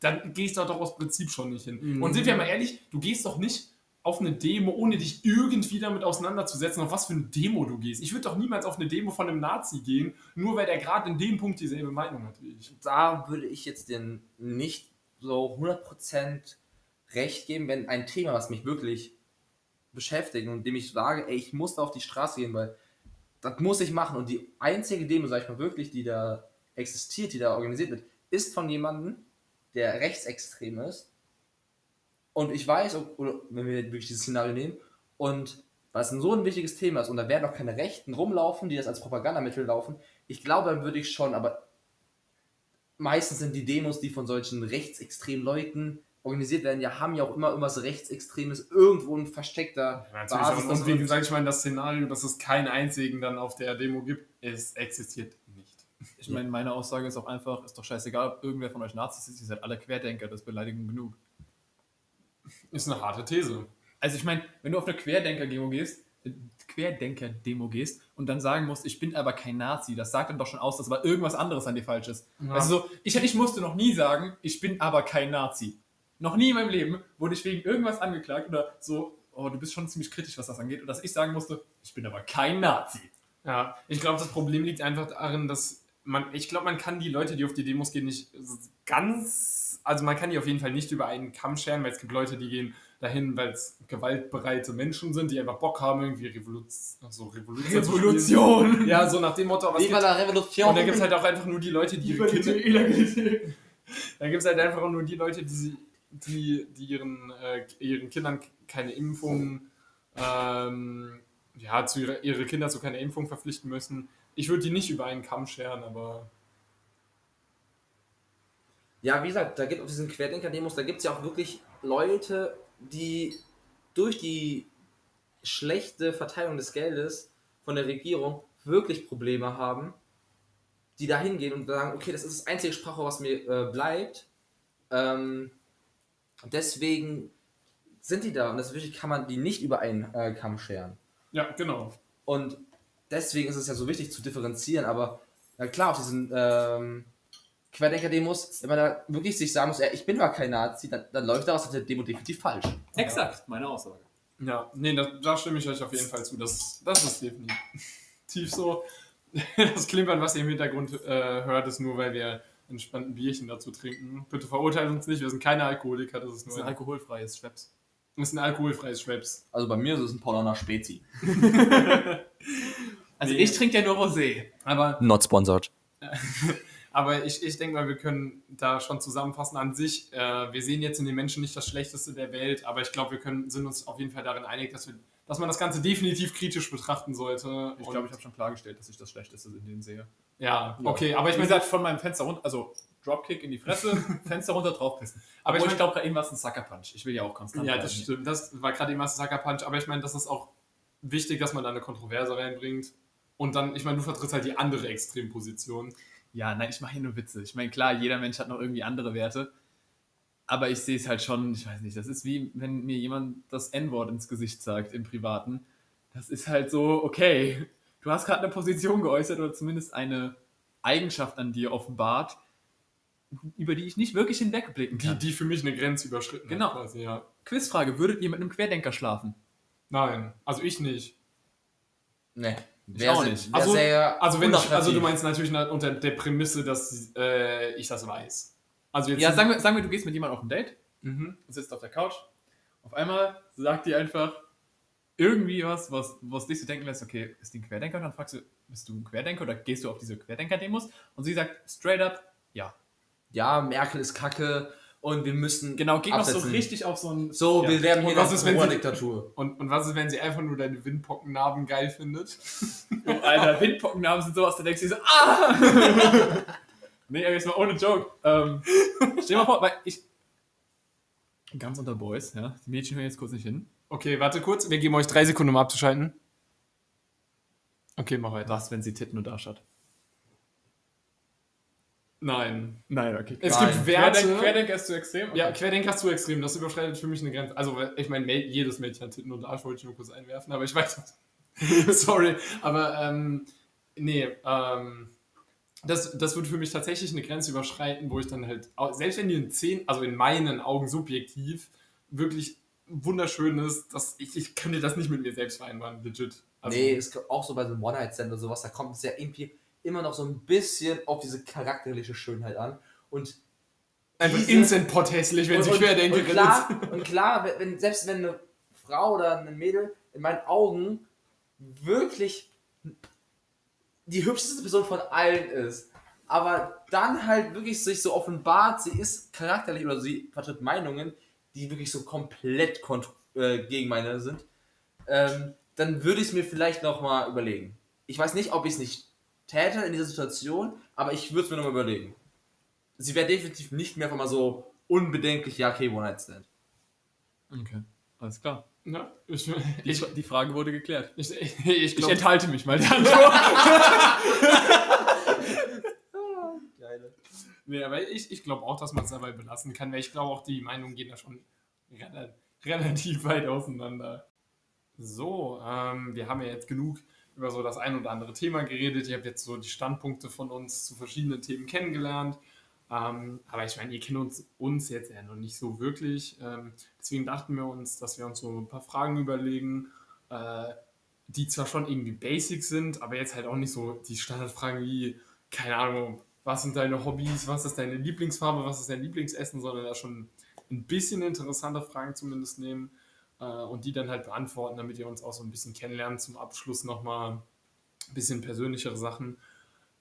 dann gehst du doch aus Prinzip schon nicht hin. Mhm. Und sind wir mal ehrlich, du gehst doch nicht auf eine Demo, ohne dich irgendwie damit auseinanderzusetzen, auf was für eine Demo du gehst. Ich würde doch niemals auf eine Demo von einem Nazi gehen, nur weil der gerade in dem Punkt dieselbe Meinung hat wie ich. da würde ich jetzt dir nicht so 100% recht geben, wenn ein Thema, was mich wirklich beschäftigt und dem ich sage, ey, ich muss da auf die Straße gehen, weil das muss ich machen. Und die einzige Demo, sag ich mal wirklich, die da existiert, die da organisiert wird, ist von jemandem, der rechtsextrem ist. Und ich weiß, oder wenn wir wirklich dieses Szenario nehmen, und weil es ein so ein wichtiges Thema ist und da werden auch keine Rechten rumlaufen, die das als Propagandamittel laufen, ich glaube, dann würde ich schon, aber meistens sind die Demos, die von solchen rechtsextremen Leuten organisiert werden, ja, haben ja auch immer irgendwas Rechtsextremes, irgendwo ein versteckter Basis. und, und wie gesagt, ich meine, das Szenario, dass es keinen einzigen dann auf der Demo gibt, es existiert nicht. Ich meine, meine Aussage ist auch einfach, ist doch scheißegal, ob irgendwer von euch Nazis ist, ihr seid alle Querdenker, das ist Beleidigung genug. Ist eine harte These. Also ich meine, wenn du auf eine Querdenker-Demo gehst, äh, Querdenker-Demo gehst und dann sagen musst, ich bin aber kein Nazi, das sagt dann doch schon aus, dass aber irgendwas anderes an dir falsch ist. Ja. Also so, ich, ich musste noch nie sagen, ich bin aber kein Nazi. Noch nie in meinem Leben wurde ich wegen irgendwas angeklagt oder so, oh, du bist schon ziemlich kritisch, was das angeht, und dass ich sagen musste, ich bin aber kein Nazi. Ja, ich glaube, das Problem liegt einfach darin, dass man, ich glaube, man kann die Leute, die auf die Demos gehen, nicht ganz, also man kann die auf jeden Fall nicht über einen Kamm scheren, weil es gibt Leute, die gehen dahin, weil es gewaltbereite Menschen sind, die einfach Bock haben, irgendwie Revolution, so Revolution. Revolution. Ja, so nach dem Motto, aber es Viva la Revolution! und dann gibt es halt auch einfach nur die Leute, die ihre Kinder, dann gibt es halt einfach nur die Leute, die, sie- die, die ihren, äh, ihren Kindern keine Impfung, ähm, ja, zu ihre, ihre Kinder zu keiner Impfung verpflichten müssen. ich würde die nicht über einen Kamm scheren, aber Ja, wie gesagt, da gibt auf diesen Querdenker-Demos, da gibt es ja auch wirklich Leute, die durch die schlechte Verteilung des Geldes von der Regierung wirklich Probleme haben, die da hingehen und sagen, okay, das ist das einzige Sprachrohr, was mir äh, bleibt. Ähm, deswegen sind die da und deswegen kann man die nicht über einen äh, Kamm scheren. ja, genau. Und deswegen ist es ja so wichtig zu differenzieren, aber na klar, auf diesen ähm, Querdenker-Demos, wenn man da wirklich sich sagen muss, ey, ich bin gar kein Nazi, dann, dann läuft daraus der Demo definitiv falsch. Exakt, meine Aussage. Ja, nee, da, da stimme ich euch auf jeden Fall zu. Das, das ist definitiv so. *laughs* Das Klimpern, was ihr im Hintergrund äh, hört, ist nur, weil wir entspannt ein Bierchen dazu trinken. Bitte verurteilt uns nicht, wir sind keine Alkoholiker, das ist Das ist nur ein alkoholfreies Schweppes. das ist ein alkoholfreies Schweppes. Also bei mir ist es ein Paulaner Spezi. *laughs* Also Nee. ich trinke ja nur Rosé. Aber, Not sponsored. *laughs* aber ich, ich denke mal, wir können da schon zusammenfassen an sich. Äh, wir sehen jetzt in den Menschen nicht das Schlechteste der Welt, aber ich glaube, wir können, sind uns auf jeden Fall darin einig, dass, wir, dass man das Ganze definitiv kritisch betrachten sollte. Ich glaube, ich habe schon klargestellt, dass ich das Schlechteste in denen sehe. Ja, okay, aber ich Wie meine, gesagt, von meinem Fenster runter, also Dropkick in die Fresse, *laughs* Fenster runter draufpissen. Aber Aber ich ich, mein- glaube, gerade eben war es ein Sucker Punch. Ich will ja auch konstant Ja, das stimmt. Das war gerade eben erst Sucker Punch, aber ich meine, das ist auch wichtig, dass man da eine Kontroverse reinbringt. Und dann, ich meine, du vertrittst halt die andere Extremposition. Ja, nein, ich mache hier nur Witze. Ich meine, klar, jeder Mensch hat noch irgendwie andere Werte. Aber ich sehe es halt schon, ich weiß nicht, das ist wie, wenn mir jemand das N-Wort ins Gesicht sagt im Privaten. Das ist halt so, okay, du hast gerade eine Position geäußert oder zumindest eine Eigenschaft an dir offenbart, über die ich nicht wirklich hinwegblicken Die, kann. die für mich eine Grenze überschritten Genau. hat, quasi, ja. Quizfrage, würdet ihr mit einem Querdenker schlafen? Nein, also ich nicht. Nee. Ich auch nicht. Wär Also- sehr Also, wenn ich, also du meinst natürlich na- unter der Prämisse, dass äh, ich das weiß. Also jetzt Ja, sagen wir, sagen wir, du gehst mit jemandem auf ein Date mhm. und sitzt auf der Couch. Auf einmal sagt die einfach irgendwie was, was, was dich so denken lässt, okay, ist die ein Querdenker? Und dann fragst du, bist du ein Querdenker oder gehst du auf diese Querdenker-Demos? Und sie sagt straight up, ja. ja, Merkel ist kacke und wir müssen. Genau, geht noch so absetzen. richtig auf so ein... So, ja. wir werden hier Und was noch ist, wenn sie- Corona-Diktatur. und, und was ist, wenn sie einfach nur deine Windpockennarben geil findet? Oh, Alter, Windpockennamen sind sowas, da denkst du dir so, ah! *laughs* nee, aber jetzt mal ohne Joke. Ähm, stell dir mal vor, weil ich... Ganz unter Boys, ja. Die Mädchen hören jetzt kurz nicht hin. Okay, warte kurz. Wir geben euch drei Sekunden, um abzuschalten. Okay, mach weiter. Was, wenn sie Titten und Arsch hat? Nein. Nein, okay. Es Nein. gibt Werte. Querdenker, Querdenker ist zu extrem? Ja, Querdenker ist zu extrem. Das überschreitet für mich eine Grenze. Also, ich meine, jedes Mädchen hat Titten und Arsch, wollte ich nur kurz einwerfen, aber ich weiß das. *laughs* Sorry. Aber, ähm, nee, ähm, das, das würde für mich tatsächlich eine Grenze überschreiten, wo ich dann halt, selbst wenn die in zehn, also in meinen Augen subjektiv, wirklich wunderschön ist, dass ich, ich könnte das nicht mit mir selbst vereinbaren, legit. Also, nee, ist auch so bei so einem One-Night-Stand oder sowas, da kommt es ja irgendwie immer noch so ein bisschen auf diese charakterliche Schönheit an. Und einfach diese- instant pot hässlich, wenn und, sie und, Querdenkerin *laughs* und klar, und klar wenn, selbst wenn eine Frau oder ein Mädel in meinen Augen wirklich die hübscheste Person von allen ist, aber dann halt wirklich sich so offenbart, sie ist charakterlich oder sie vertritt Meinungen, die wirklich so komplett äh, gegen meine sind, ähm, dann würde ich es mir vielleicht nochmal überlegen. Ich weiß nicht, ob ich es nicht täte in dieser Situation, aber ich würde es mir nochmal überlegen. Sie wäre definitiv nicht mehr einfach mal so unbedenklich, ja, okay, One-Night-Stand. Okay, alles klar. Ja, ich, Die, ich, die Frage wurde geklärt. ich, ich, ich Ich glaube, enthalte mich mal der Antwort. *laughs* Nee, aber ich, ich glaube auch, dass man es dabei belassen kann, weil ich glaube auch, die Meinungen gehen da schon rela- relativ weit auseinander. So, ähm, wir haben ja jetzt genug über so das ein oder andere Thema geredet. Ihr habt jetzt so die Standpunkte von uns zu verschiedenen Themen kennengelernt. Ähm, aber ich meine, ihr kennt uns, uns jetzt ja noch nicht so wirklich. Ähm, deswegen dachten wir uns, dass wir uns so ein paar Fragen überlegen, äh, die zwar schon irgendwie basic sind, aber jetzt halt auch nicht so die Standardfragen wie, keine Ahnung, was sind deine Hobbys, was ist deine Lieblingsfarbe, was ist dein Lieblingsessen, sondern da schon ein bisschen interessante Fragen zumindest nehmen und die dann halt beantworten, damit ihr uns auch so ein bisschen kennenlernt. Zum Abschluss nochmal ein bisschen persönlichere Sachen.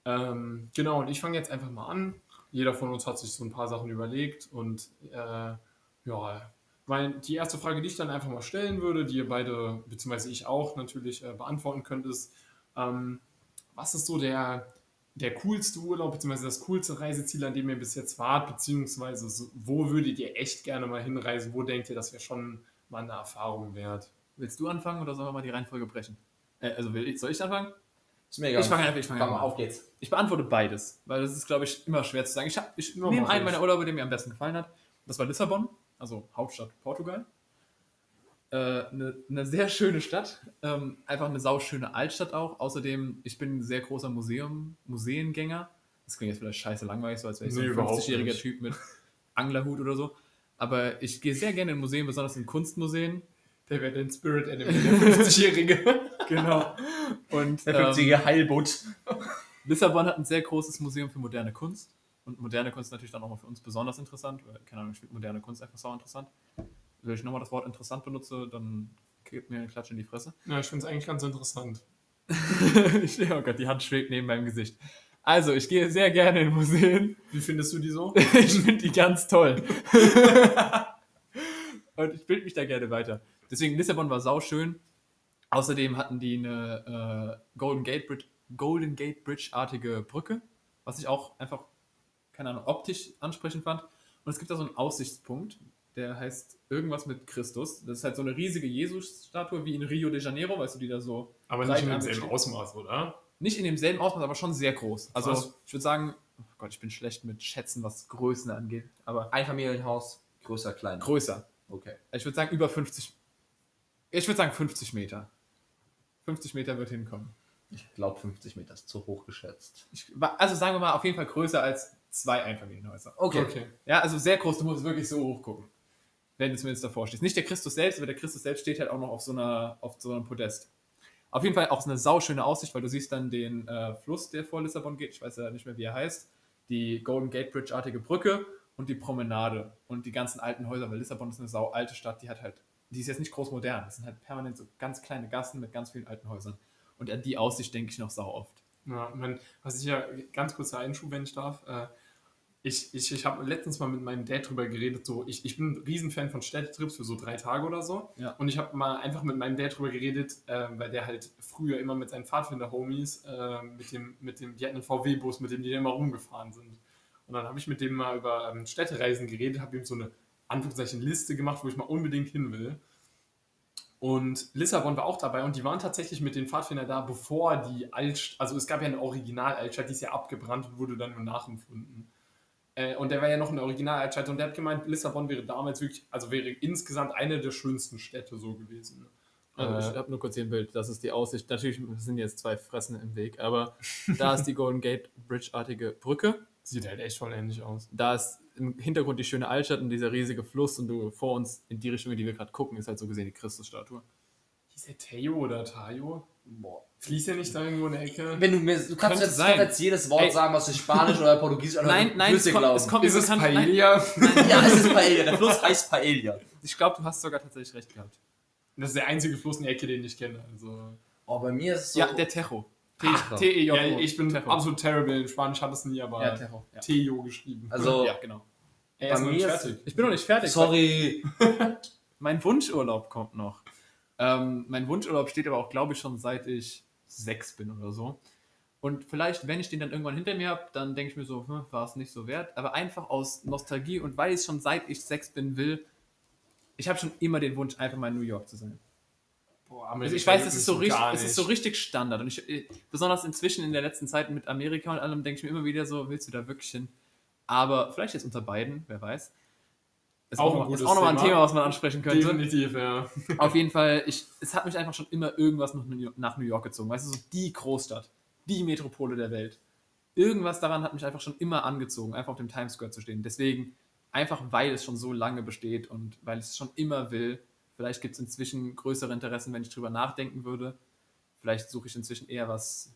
Ähm, genau, und ich fange jetzt einfach mal an. Jeder von uns hat sich so ein paar Sachen überlegt und äh, ja, weil die erste Frage, die ich dann einfach mal stellen würde, die ihr beide, beziehungsweise ich auch natürlich äh, beantworten könnt, ist, ähm, was ist so der, der coolste Urlaub, beziehungsweise das coolste Reiseziel, an dem ihr bis jetzt wart, beziehungsweise wo würdet ihr echt gerne mal hinreisen? Wo denkt ihr, das wäre schon mal eine Erfahrung wert? Willst du anfangen oder sollen wir mal die Reihenfolge brechen? Äh, also will ich, soll ich anfangen? Ist mir egal. Ich fange einfach, ich fange Komm, einfach an. auf geht's. Ich beantworte beides, weil das ist, glaube ich, immer schwer zu sagen. Ich, hab- ich nehme einen meiner Urlaube, der mir am besten gefallen hat. Das war Lissabon, also Hauptstadt Portugal. Äh, eine, eine sehr schöne Stadt, ähm, einfach eine sauschöne Altstadt auch. Außerdem, ich bin ein sehr großer Museum, Museengänger. Das klingt jetzt vielleicht scheiße langweilig, so als wäre ich Nee, so ein überhaupt 50-jähriger nicht. Typ mit Anglerhut oder so. Aber ich gehe sehr gerne in Museen, besonders in Kunstmuseen. Der wäre dein Spirit Enemy, der 50-Jährige. *laughs* Genau. Und Der ähm, 50er Heilbutt. Lissabon hat ein sehr großes Museum für moderne Kunst. Und moderne Kunst ist natürlich dann auch mal für uns besonders interessant, weil, keine Ahnung, ich finde moderne Kunst einfach sau interessant. Wenn ich nochmal das Wort interessant benutze, dann gibt mir eine Klatsche in die Fresse. Ja, ich finde es eigentlich ganz interessant. *laughs* ich, oh Gott, die Hand schwebt neben meinem Gesicht. Also, ich gehe sehr gerne in Museen. Wie findest du die so? *laughs* ich finde die ganz toll. *laughs* Und ich bilde mich da gerne weiter. Deswegen, Lissabon war sauschön. Außerdem hatten die eine äh, Golden Gate Bridge, Golden Gate Bridge-artige Brücke, was ich auch einfach, keine Ahnung, optisch ansprechend fand. Und es gibt da so einen Aussichtspunkt, der heißt irgendwas mit Christus. Das ist halt so eine riesige Jesus-Statue wie in Rio de Janeiro, weißt du, die da so Aber nicht in demselben. Ausmaß, oder? Nicht in demselben Ausmaß, aber schon sehr groß. Also Krass. ich würde sagen, oh Gott, ich bin schlecht mit Schätzen, was Größen angeht, aber Einfamilienhaus, größer, kleiner. größer. Okay. Ich würde sagen über 50. Ich würde sagen 50 Meter. 50 Meter wird hinkommen. Ich glaube 50 Meter ist zu hoch geschätzt. Ich, also sagen wir mal auf jeden Fall größer als zwei Einfamilienhäuser. Okay. Ja, also sehr groß, du musst wirklich so hoch gucken. Wenn du zumindest davor stehst. Nicht der Christus selbst, aber der Christus selbst steht halt auch noch auf so, einer, auf so einem Podest. Auf jeden Fall auch eine sauschöne Aussicht, weil du siehst dann den äh, Fluss, der vor Lissabon geht. Ich weiß ja nicht mehr, wie er heißt. Die Golden Gate Bridge-artige Brücke und die Promenade und die ganzen alten Häuser, weil Lissabon ist eine sau alte Stadt, die hat halt, die ist jetzt nicht groß modern. Das sind halt permanent so ganz kleine Gassen mit ganz vielen alten Häusern. Und an die Aussicht denke ich noch sau oft. Ja, mein, was ich ja ganz kurzer Einschub, wenn ich darf. Äh, ich ich, ich habe letztens mal mit meinem Dad drüber geredet. So, ich, ich bin ein Riesenfan von Städtetrips für so drei Tage oder so. Ja. Und ich habe mal einfach mit meinem Dad drüber geredet, äh, weil der halt früher immer mit seinen Pfadfinder-Homies, äh, mit dem, mit dem, die hatten einen VW-Bus, mit dem die immer rumgefahren sind. Und dann habe ich mit dem mal über ähm, Städtereisen geredet, habe ihm so eine Anführungszeichen Liste gemacht, wo ich mal unbedingt hin will. Und Lissabon war auch dabei und die waren tatsächlich mit den Pfadfindern da, bevor die Altstadt, also es gab ja eine Original-Altstadt, die ist ja abgebrannt und wurde dann nur nachempfunden. Äh, und der war ja noch eine Original-Altstadt und der hat gemeint, Lissabon wäre damals wirklich, also wäre insgesamt eine der schönsten Städte so gewesen. Also Äh, ich habe nur kurz hier ein Bild, das ist die Aussicht. Natürlich sind jetzt zwei Fressen im Weg, aber *laughs* da ist die Golden Gate Bridge-artige Brücke. Sieht halt echt voll ähnlich aus. Da ist im Hintergrund die schöne Altstadt und dieser riesige Fluss und du vor uns in die Richtung, in die wir gerade gucken, ist halt so gesehen die Christusstatue. Hieß der Theo oder Tayo? Boah. Fließt der nicht da irgendwo in der Ecke? Wenn du mir, du kannst jetzt, sein. kannst jetzt jedes Wort Ey. sagen, was du Spanisch oder Portugiesisch oder Nein, nein, es kommt, es kommt Ist es bekannt- nein, Paella? Ja, es ist Paella. Der Fluss heißt Paella. Ich glaube, du hast sogar tatsächlich recht gehabt. Das ist der einzige Fluss in der Ecke, den ich kenne. Also. Oh, bei mir ist es so. Ja, der Tejo. Ach, T-E-J-O. Ja, ich bin Tejo. absolut terrible in Spanisch, habe es nie, aber Ja, Tejo. Ja. Theo geschrieben. Also, ja, genau. er bei ist mir ist-. Ich bin noch nicht fertig. sorry. *laughs* Mein Wunschurlaub kommt noch. Ähm, mein Wunschurlaub steht aber auch, glaube ich, schon seit ich sechs bin oder so. Und vielleicht, wenn ich den dann irgendwann hinter mir habe, dann denke ich mir so, hm, war es nicht so wert. Aber einfach aus Nostalgie und weil ich schon seit ich sechs bin will, ich habe schon immer den Wunsch, einfach mal in New York zu sein. Boah, Also ich weiß, es ist so richtig, es ist so richtig Standard. Und ich, äh, besonders inzwischen in der letzten Zeit mit Amerika und allem, denke ich mir immer wieder so, willst du da wirklich hin? Aber vielleicht jetzt unter beiden, wer weiß. Ist Auch auch, noch, ist auch nochmal ein Thema. Was man ansprechen könnte. Definitiv, ja. *laughs* Auf jeden Fall, ich, es hat mich einfach schon immer irgendwas nach New, York gezogen. Weißt du, so die Großstadt, die Metropole der Welt. Irgendwas daran hat mich einfach schon immer angezogen, einfach auf dem Times Square zu stehen. Deswegen, einfach weil es schon so lange besteht und weil ich es schon immer will. Vielleicht gibt es inzwischen größere Interessen, wenn ich drüber nachdenken würde. Vielleicht suche ich inzwischen eher was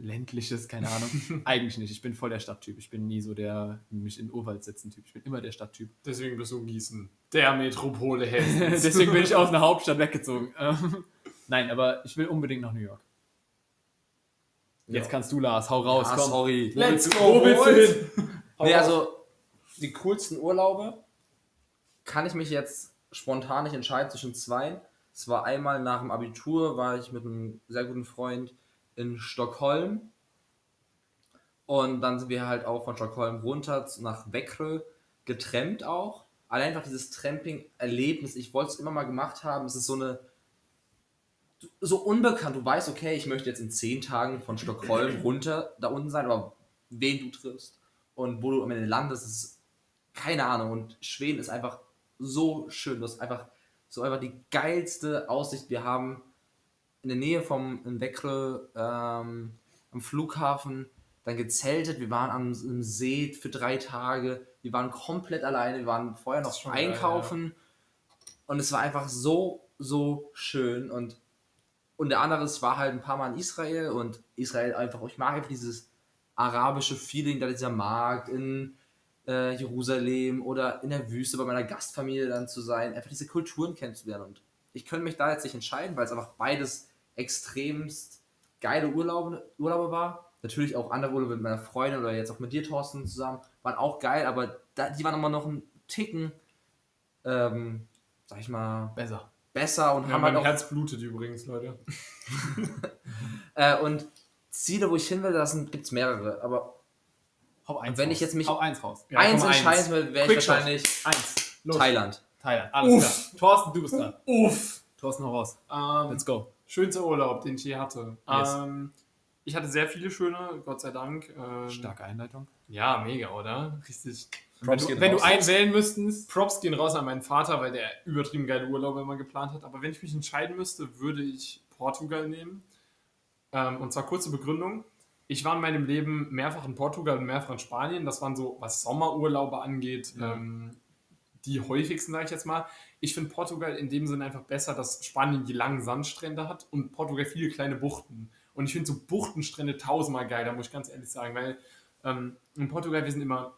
ländliches, keine Ahnung. *laughs* Eigentlich nicht. Ich bin voll der Stadttyp. Ich bin nie so der mich in den Urwald setzen Typ. Ich bin immer der Stadttyp. Deswegen bist du Gießen. Der Metropole Hessens. *laughs* Deswegen bin ich *laughs* aus einer Hauptstadt weggezogen. Ähm, Nein, aber ich will unbedingt nach New York. Jetzt Ja. kannst du, Lars, hau raus, Ah, komm. sorry. Let's go, Wo willst du hin? Nee, also die coolsten Urlaube kann ich mich jetzt spontan nicht entscheiden zwischen zwei. Es war einmal nach dem Abitur, war ich mit einem sehr guten Freund in Stockholm. Und dann sind wir halt auch von Stockholm runter nach Växjö getrennt auch. Allein einfach dieses Tramping-Erlebnis, ich wollte es immer mal gemacht haben. Es ist so eine so unbekannt. Du weißt, okay, ich möchte jetzt in zehn Tagen von Stockholm *clears throat* runter da unten sein, aber wen du triffst und wo du am Ende landest, ist keine Ahnung. Und Schweden ist einfach so schön. Das ist einfach so einfach die geilste Aussicht. Wir haben in der Nähe vom Växjö ähm, am Flughafen dann gezeltet. Wir waren am, am See für drei Tage. Wir waren komplett alleine. Wir waren vorher noch schon geil, einkaufen. Und es war einfach so, so schön. Und, und der andere war halt ein paar Mal in Israel. Und Israel einfach, ich mag einfach dieses arabische Feeling, da dieser Markt in äh, Jerusalem oder in der Wüste bei meiner Gastfamilie dann zu sein. Einfach diese Kulturen kennenzulernen. Und ich könnte mich da jetzt nicht entscheiden, weil es einfach beides extremst geile Urlaube, Urlaube war natürlich auch andere Urlaube mit meiner Freundin oder jetzt auch mit dir, Thorsten, zusammen, waren auch geil, aber da, die waren immer noch einen Ticken, ähm, sag ich mal, Besser. besser und Ja, haben mein halt auch. Herz blutet übrigens, Leute. *laughs* Äh, und Ziele, wo ich hin will, das gibt es mehrere, aber Hau eins Wenn raus. ich jetzt mich- Hau eins raus. Ja, eins entscheiden will, wäre ich wahrscheinlich Eins. Los. Thailand. Thailand. Alles Uff. klar. Thorsten, du bist dran. Uff! Thorsten, hau raus. Ähm, Let's go. Schönster Urlaub, den ich je hatte. Yes. Ähm, ich hatte sehr viele schöne, Gott sei Dank. Ähm, Starke Einleitung. Ja, mega, oder? Richtig. Wenn Props du, gehen wenn du einen wählen müsstest, Props gehen raus an meinen Vater, weil der übertrieben geile Urlaube immer geplant hat. Aber wenn ich mich entscheiden müsste, würde ich Portugal nehmen. Ähm, und zwar kurze Begründung. Ich war in meinem Leben mehrfach in Portugal und mehrfach in Spanien. Das waren so, was Sommerurlaube angeht, Ja. ähm, die häufigsten, sage ich jetzt mal. Ich finde Portugal in dem Sinne einfach besser, dass Spanien die langen Sandstrände hat und Portugal viele kleine Buchten. Und ich finde so Buchtenstrände tausendmal geiler, muss ich ganz ehrlich sagen, weil ähm, in Portugal, wir sind immer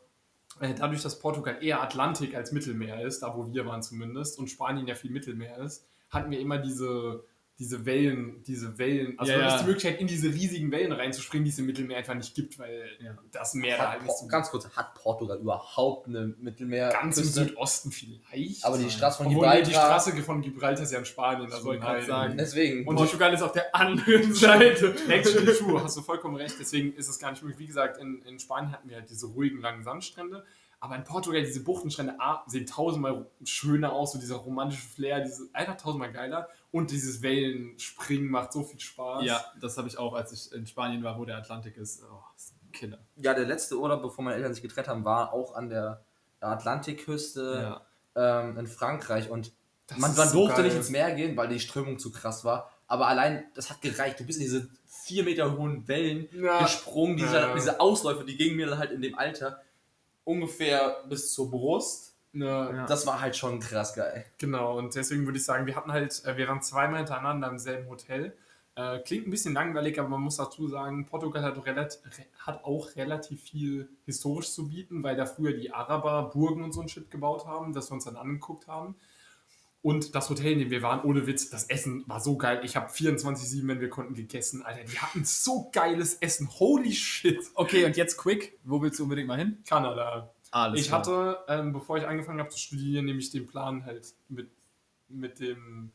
äh, dadurch, dass Portugal eher Atlantik als Mittelmeer ist, da wo wir waren zumindest, und Spanien ja viel Mittelmeer ist, hatten wir immer diese, diese Wellen, diese Wellen, also Ja, du hast ja. die Möglichkeit, in diese riesigen Wellen reinzuspringen, die es im Mittelmeer einfach nicht gibt, weil Ja. das Meer da Hat, halt nicht so ganz kurz, hat Portugal überhaupt eine Mittelmeer? ganz im Südosten vielleicht. Aber die Straße von Obwohl, nee, die Gibraltar- Straße von Gibraltar ist ja in Spanien. Also wollte gerade nein. sagen. Deswegen. Und Portugal ist auf der anderen *laughs* Seite. Actually true, hast du vollkommen recht. Deswegen ist es gar nicht möglich. Wie gesagt, in, in Spanien hatten wir halt diese ruhigen, langen Sandstrände. Aber in Portugal, diese Buchtenstrände A, sehen tausendmal schöner aus, so dieser romantische Flair, diese, einfach tausendmal geiler. Und dieses Wellenspringen macht so viel Spaß. Ja, das habe ich auch, als ich in Spanien war, wo der Atlantik ist. Oh, ist ein Killer. ja, der letzte Urlaub, bevor meine Eltern sich getrennt haben, war auch an der Atlantikküste Ja. ähm, in Frankreich. Und Das man, man so durfte geil. nicht ins Meer gehen, weil die Strömung zu krass war. Aber allein, das hat gereicht. Du bist in diese vier Meter hohen Wellen Ja. gesprungen. Diese, Ja. diese Ausläufe, die gingen mir dann halt in dem Alter ungefähr bis zur Brust. Ja, Ja. Das war halt schon krass geil. Genau, und deswegen würde ich sagen, wir hatten halt, äh, wir waren zweimal hintereinander im selben Hotel. Äh, klingt ein bisschen langweilig, aber man muss dazu sagen, Portugal hat, relat hat auch relativ viel historisch zu bieten, weil da früher die Araber Burgen und so ein Shit gebaut haben, das wir uns dann angeguckt haben. Und das Hotel, in dem wir waren, ohne Witz, das Essen war so geil. Ich habe 24-7, wenn wir konnten, gegessen. Alter, die hatten so geiles Essen. Holy shit. Okay, und jetzt quick. Wo willst du unbedingt mal hin? Kanada. Alles ich hatte, ähm, bevor ich angefangen habe zu studieren, nämlich den Plan halt mit, mit dem,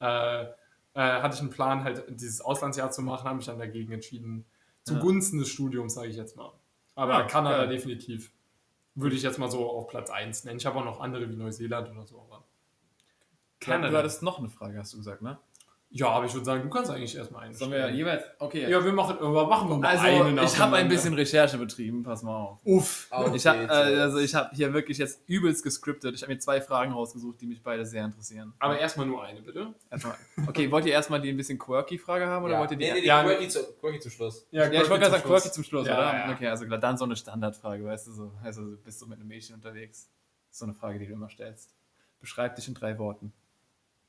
äh, äh, hatte ich einen Plan halt dieses Auslandsjahr zu machen, habe mich dann dagegen entschieden. Zugunsten des Studiums, sage ich jetzt mal. Aber Ja, Kanada geil. definitiv. Würde ich jetzt mal so auf Platz 1 nennen. Ich habe auch noch andere wie Neuseeland oder so. Aber Kanada. Du hattest noch eine Frage, hast du gesagt, ne? ja, aber ich würde sagen, du kannst eigentlich erstmal einen. Sollen wir jeweils. Okay. ja, wir machen, aber machen wir mal also, eine ich habe ein bisschen Recherche betrieben, pass mal auf. Uff. Ich habe äh, also ich hab hier wirklich jetzt übelst gescriptet. Ich habe mir zwei Fragen rausgesucht, die mich beide sehr interessieren. Aber erstmal nur eine, bitte. Erstmal, okay, wollt ihr erstmal die ein bisschen quirky Frage haben oder ja. wollt ihr die? nee, nee, die Ja, Quirky, zu, Quirky zum Schluss. ja, ich wollte gerade sagen quirky zum Schluss, Ja, oder? ja. Okay, also klar, dann so eine Standardfrage, weißt du, so, also du bist so mit einem Mädchen unterwegs. So eine Frage, die du immer stellst. Beschreib dich in drei Worten.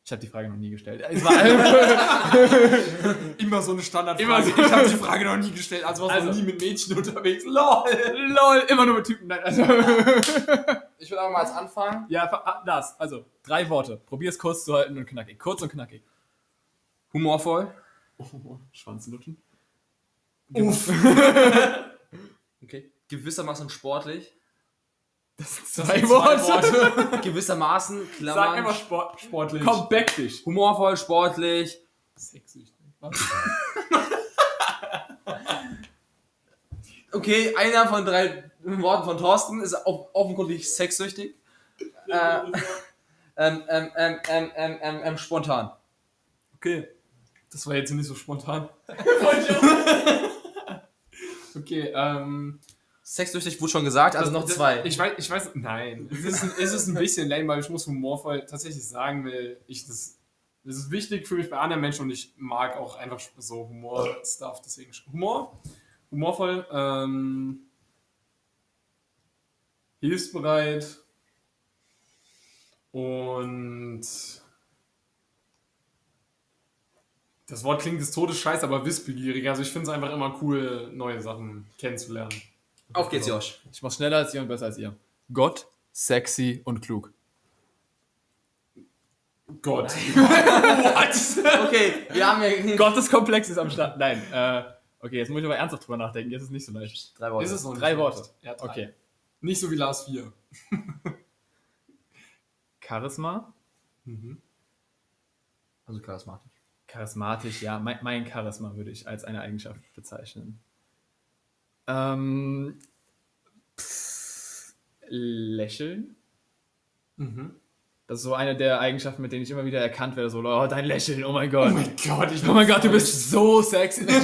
Ich habe die Frage noch nie gestellt. Es war *laughs* Immer so eine Standardfrage. Immer so. Ich habe die Frage noch nie gestellt, also warst du Also- noch nie mit Mädchen unterwegs. LOL! lol, immer nur mit Typen. Nein, also *laughs* Ich will aber mal als anfangen. ja, ah, das. Also drei Worte. Probier es kurz zu halten und knackig. Kurz und knackig. Humorvoll. Oh, Schwanz lutschen. Uff! *laughs* Okay. Gewissermaßen sportlich. Das sind Zwei Worte. *laughs* Gewissermaßen, Sag Klammern. einfach Sport, sportlich. Komm, back dich. Humorvoll, sportlich. Sexsüchtig. *laughs* Was? Okay, einer von drei Worten von Thorsten ist off offenkundig sexsüchtig. *laughs* Äh, ähm, ähm, ähm, ähm, ähm, ähm, ähm, spontan. Okay. Das war jetzt nicht so spontan. okay, ähm. Sexsüchtig wurde schon gesagt, also das- noch das- zwei. Ich weiß, ich weiß, nein. Es ist, ein, es ist ein bisschen lame, weil ich muss humorvoll tatsächlich sagen, weil ich das. Das ist wichtig für mich bei anderen Menschen und ich mag auch einfach so Humor-Stuff, deswegen Humor. Humorvoll, ähm, hilfsbereit und das Wort klingt des Todes scheiße, aber wissbegierig. Also ich finde es einfach immer cool, neue Sachen kennenzulernen. Auf geht's, Josh. Ich mach schneller als ihr und besser als ihr. Gott, sexy und klug. Gott. *laughs* Okay, wir haben ja *laughs* Gotteskomplex ist am Start. Nein, äh, okay, jetzt muss ich aber ernsthaft drüber nachdenken. Jetzt ist es nicht so leicht. drei Worte. Ist es noch Drei nicht Worte. leicht. Ja, drei. Okay. Nicht so wie Lars 4. *laughs* Charisma. Also charismatisch. Charismatisch, ja. Mein, mein Charisma würde ich als eine Eigenschaft bezeichnen. Ähm, pff, lächeln. Mhm. Das ist so eine der Eigenschaften, mit denen ich immer wieder erkannt werde. So, oh, dein Lächeln, oh mein Gott. Oh mein Gott, ich Oh mein Gott, du bist so sexy. *laughs*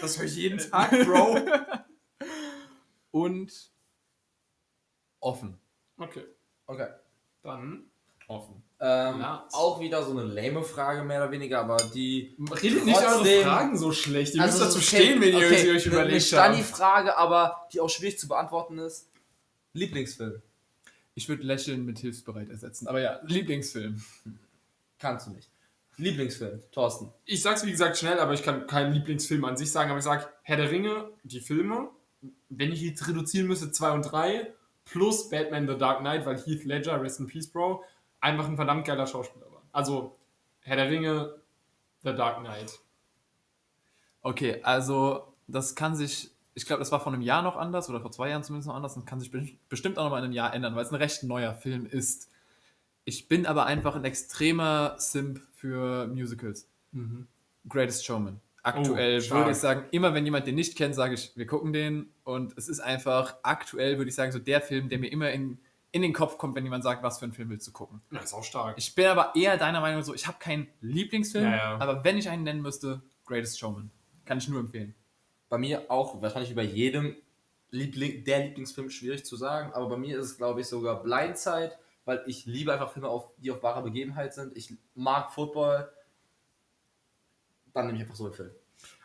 Das höre ich jeden Tag, Bro. Und offen. Okay, Okay. dann offen. Ähm, Ja. auch wieder so eine lame Frage, mehr oder weniger, aber die. Redet nicht eure Fragen so schlecht. Ihr müsst dazu okay, stehen, wenn ihr okay, sie euch eine- Eine überlegt habt. Frage, aber die auch schwierig zu beantworten ist. Lieblingsfilm. Ich würde Lächeln mit hilfsbereit ersetzen. Aber ja, Lieblingsfilm. Kannst du nicht. Lieblingsfilm, Thorsten. Ich sag's wie gesagt schnell, aber ich kann keinen Lieblingsfilm an sich sagen. Aber ich sag Herr der Ringe, die Filme. Wenn ich jetzt reduzieren müsste, 2 und 3 plus Batman The Dark Knight, weil Heath Ledger, Rest in Peace, Bro, einfach ein verdammt geiler Schauspieler war. Also Herr der Ringe, The Dark Knight. Okay, also das kann sich, ich glaube, das war vor einem Jahr noch anders oder vor zwei Jahren zumindest noch anders und kann sich be- bestimmt auch noch mal in einem Jahr ändern, weil es ein recht neuer Film ist. Ich bin aber einfach ein extremer Simp für Musicals. Greatest Showman. Aktuell Oh, würde ich sagen, immer wenn jemand den nicht kennt, sage ich, wir gucken den. Und es ist einfach aktuell, würde ich sagen, so der Film, der mir immer in, in den Kopf kommt, wenn jemand sagt, was für einen Film willst du gucken. Ja, ist auch stark. Ich bin aber eher deiner Meinung so, ich habe keinen Lieblingsfilm, Ja, ja. aber wenn ich einen nennen müsste, Greatest Showman. Kann ich nur empfehlen. Bei mir auch, wahrscheinlich wie bei jedem Liebling, der Lieblingsfilm schwierig zu sagen, aber bei mir ist es, glaube ich, sogar Blindside, weil ich liebe einfach Filme, auf, die auf wahrer Begebenheit sind. Ich mag Football. Dann nehme ich einfach so einen Film.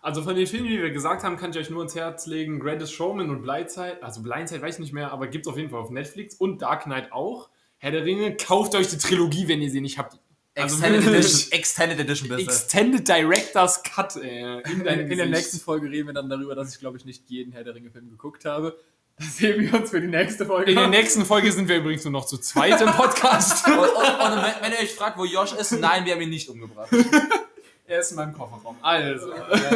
Also von den Filmen, die wir gesagt haben, kann ich euch nur ins Herz legen: Greatest Showman und Blindside. Also Blindside weiß ich nicht mehr, aber gibt's auf jeden Fall auf Netflix und Dark Knight auch. Herr der Ringe, kauft euch die Trilogie, wenn ihr sie nicht habt. Also Extended. Edition, Extended Edition bitte. Extended Director's Cut, ey. In, deinem In, in der nächsten Folge reden wir dann darüber, dass ich, glaube ich, nicht jeden Herr der Ringe-Film geguckt habe. Das sehen wir uns für die nächste Folge. In der nächsten Folge sind wir übrigens nur noch zu zweit im Podcast. und, und, und wenn, wenn ihr euch fragt, wo Josh ist, nein, wir haben ihn nicht umgebracht. *laughs* er ist in meinem Kofferraum. Also.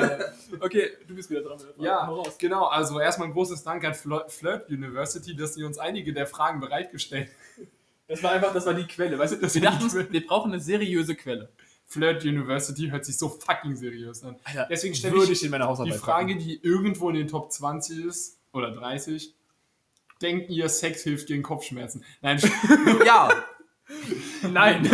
*laughs* okay, du bist wieder dran. Ja, genau. Also erstmal ein großes Dank an Flirt University, dass sie uns einige der Fragen bereitgestellt *laughs* Das war einfach, das war die Quelle. Weißt du, Das wir dachten, die uns, wir brauchen eine seriöse Quelle. Flirt University hört sich so fucking seriös an. Deswegen stelle ich ich in meiner die Hausarbeit Frage, die irgendwo in den Top 20 ist, oder 30. Denkt ihr, Sex hilft gegen Kopfschmerzen? Nein, *laughs* Ja, *laughs* Nein. *laughs*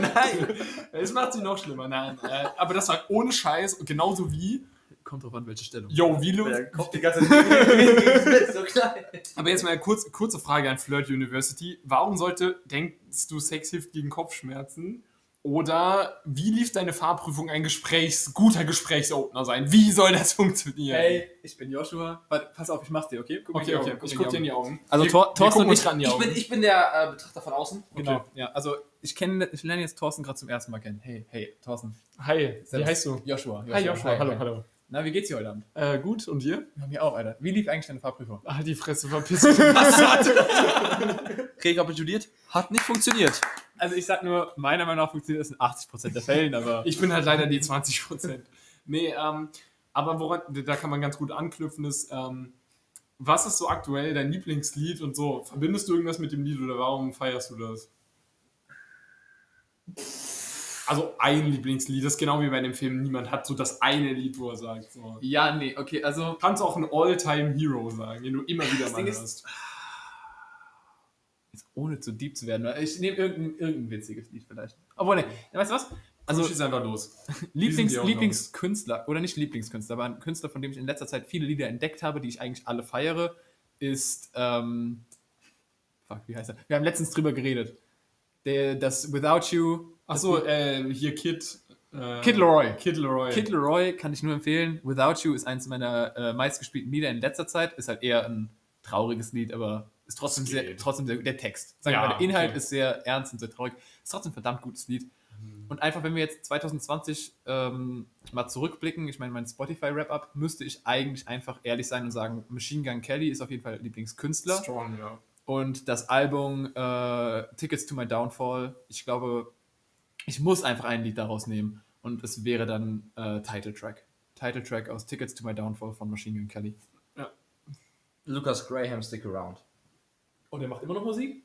nein. *laughs* es macht sie noch schlimmer. Nein, äh, aber das war ohne Scheiß, genauso wie, Kommt drauf an, welche Stellung. yo, wie, lu- Kommt die ganze Zeit so klein. Aber jetzt mal eine kurz, kurze Frage an Flirt University. Warum sollte, denkst du, Sex hilft gegen Kopfschmerzen? Oder wie lief deine Fahrprüfung ein Gesprächs-, guter Gesprächsopener sein? Wie soll das *laughs* funktionieren? Hey, ich bin Joshua. Warte, pass auf, ich mach's dir, okay? Guck Okay, okay, Augen, ich guck dir in die Augen. Also Wir- Thor- wir Thorsten und ich- gerade in die Ich Augen. bin, ich bin der äh, Betrachter von außen. Genau, ja. Also ich kenne, ich lerne jetzt Thorsten gerade zum ersten Mal kennen. Hey, hey, Thorsten. Hi, wie Servus. heißt du? Joshua. Hi Joshua, hallo, hallo. Na, wie geht's dir heute Abend? Äh, gut, und dir? Ja, mir auch, Alter. Wie lief eigentlich deine Fahrprüfung? Ah, die Fresse, verpiss dich. *laughs* *laughs* Rekapituliert. Hat nicht funktioniert. Also ich sag nur, meiner Meinung nach funktioniert das in 80% der Fällen, aber Ich bin halt leider die 20%. Nee, ähm, aber woran, da kann man ganz gut anknüpfen, ist, ähm, was ist so aktuell dein Lieblingslied und so? Verbindest du irgendwas mit dem Lied oder warum feierst du das? Also ein Lieblingslied, das ist genau wie bei dem Film. Niemand hat so das eine Lied, wo er sagt. So. Ja, nee, okay, also Du kannst auch einen All-Time-Hero sagen, den du immer wieder mal hörst. jetzt ohne zu deep zu werden, ich nehme irgendein, irgendein witziges Lied vielleicht. Obwohl, ne, weißt du was? Also schieß einfach los. *laughs* Lieblings. Lieblingskünstler, oder nicht Lieblingskünstler, aber ein Künstler, von dem ich in letzter Zeit viele Lieder entdeckt habe, die ich eigentlich alle feiere, ist, ähm, fuck, wie heißt er? Wir haben letztens drüber geredet. Der, das Without You, Achso, äh, hier Kid. Äh, Kid Leroy. Kid Leroy. Kid Leroy kann ich nur empfehlen. Without You ist eins meiner äh, meistgespielten Lieder in letzter Zeit. Ist halt eher ein trauriges Lied, aber ist trotzdem sehr, trotzdem sehr, der Text. Sagen wir Ja, mal, der Inhalt okay. ist sehr ernst und sehr traurig. Ist trotzdem ein verdammt gutes Lied. Und einfach, wenn wir jetzt 2020 ähm, mal zurückblicken, ich meine, mein Spotify-Wrap-Up, müsste ich eigentlich einfach ehrlich sein und sagen, Machine Gun Kelly ist auf jeden Fall Lieblingskünstler. Strong, ja. Und das Album äh, Tickets to My Downfall, ich glaube, ich muss einfach ein Lied daraus nehmen. Und es wäre dann äh, Title Track. Title Track aus Tickets to My Downfall von Machine Gun Kelly. Lucas Graham, Stick Around. Und er macht immer noch Musik?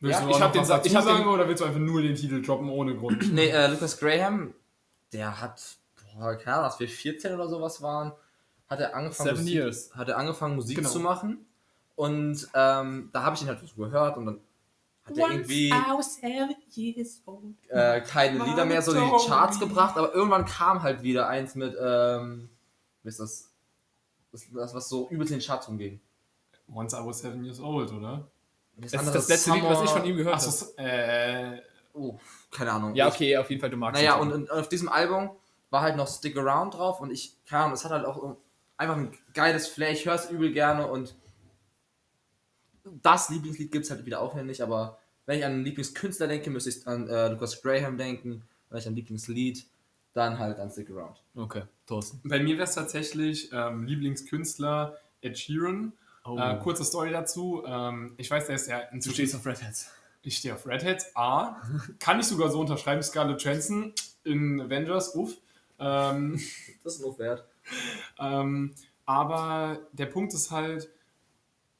Willst Ja, du ich auch hab noch den was Sa- dazu ich hab den- sagen oder willst du einfach nur den Titel droppen ohne Grund? *clears throat* Nee, äh, Lucas Graham, der hat, boah, keine Ahnung, als wir 14 oder sowas waren, hat er angefangen, Seven Musik, years. Hat er angefangen Musik Genau. zu machen. Und ähm, da habe ich ihn halt so gehört und dann hat er irgendwie äh, keine Lieder mehr so in die Charts gebracht, aber irgendwann kam halt wieder eins mit, ähm, wie ist das? Das, das was so übelst in den Charts rumging. Once I was seven years old, oder? Das, Das ist das letzte Lied, was ich von ihm gehört habe. Achso, äh, Oh, keine Ahnung. Ja, okay, auf jeden Fall, du magst Naja, und, und auf diesem Album war halt noch Stick Around drauf und ich, keine Ahnung, es hat halt auch so einfach ein geiles Flair. Ich höre es übel gerne und das Lieblingslied gibt es halt wieder auch nicht, aber wenn ich an einen Lieblingskünstler denke, müsste ich an äh, Lucas Graham denken. Wenn ich an ein Lieblingslied, dann halt an Stick Around. Okay, Thorsten. bei mir wäre es tatsächlich ähm, Lieblingskünstler Ed Sheeran. Oh. Äh, kurze Story dazu. Ähm, ich weiß, der ist ja du inzwischen. stehst auf Redheads. Ich stehe auf Redheads. A. Kann ich sogar so unterschreiben. Scarlett Johansson in Avengers. Uff. Ähm, Das ist noch wert. *laughs* Ähm, aber der Punkt ist halt,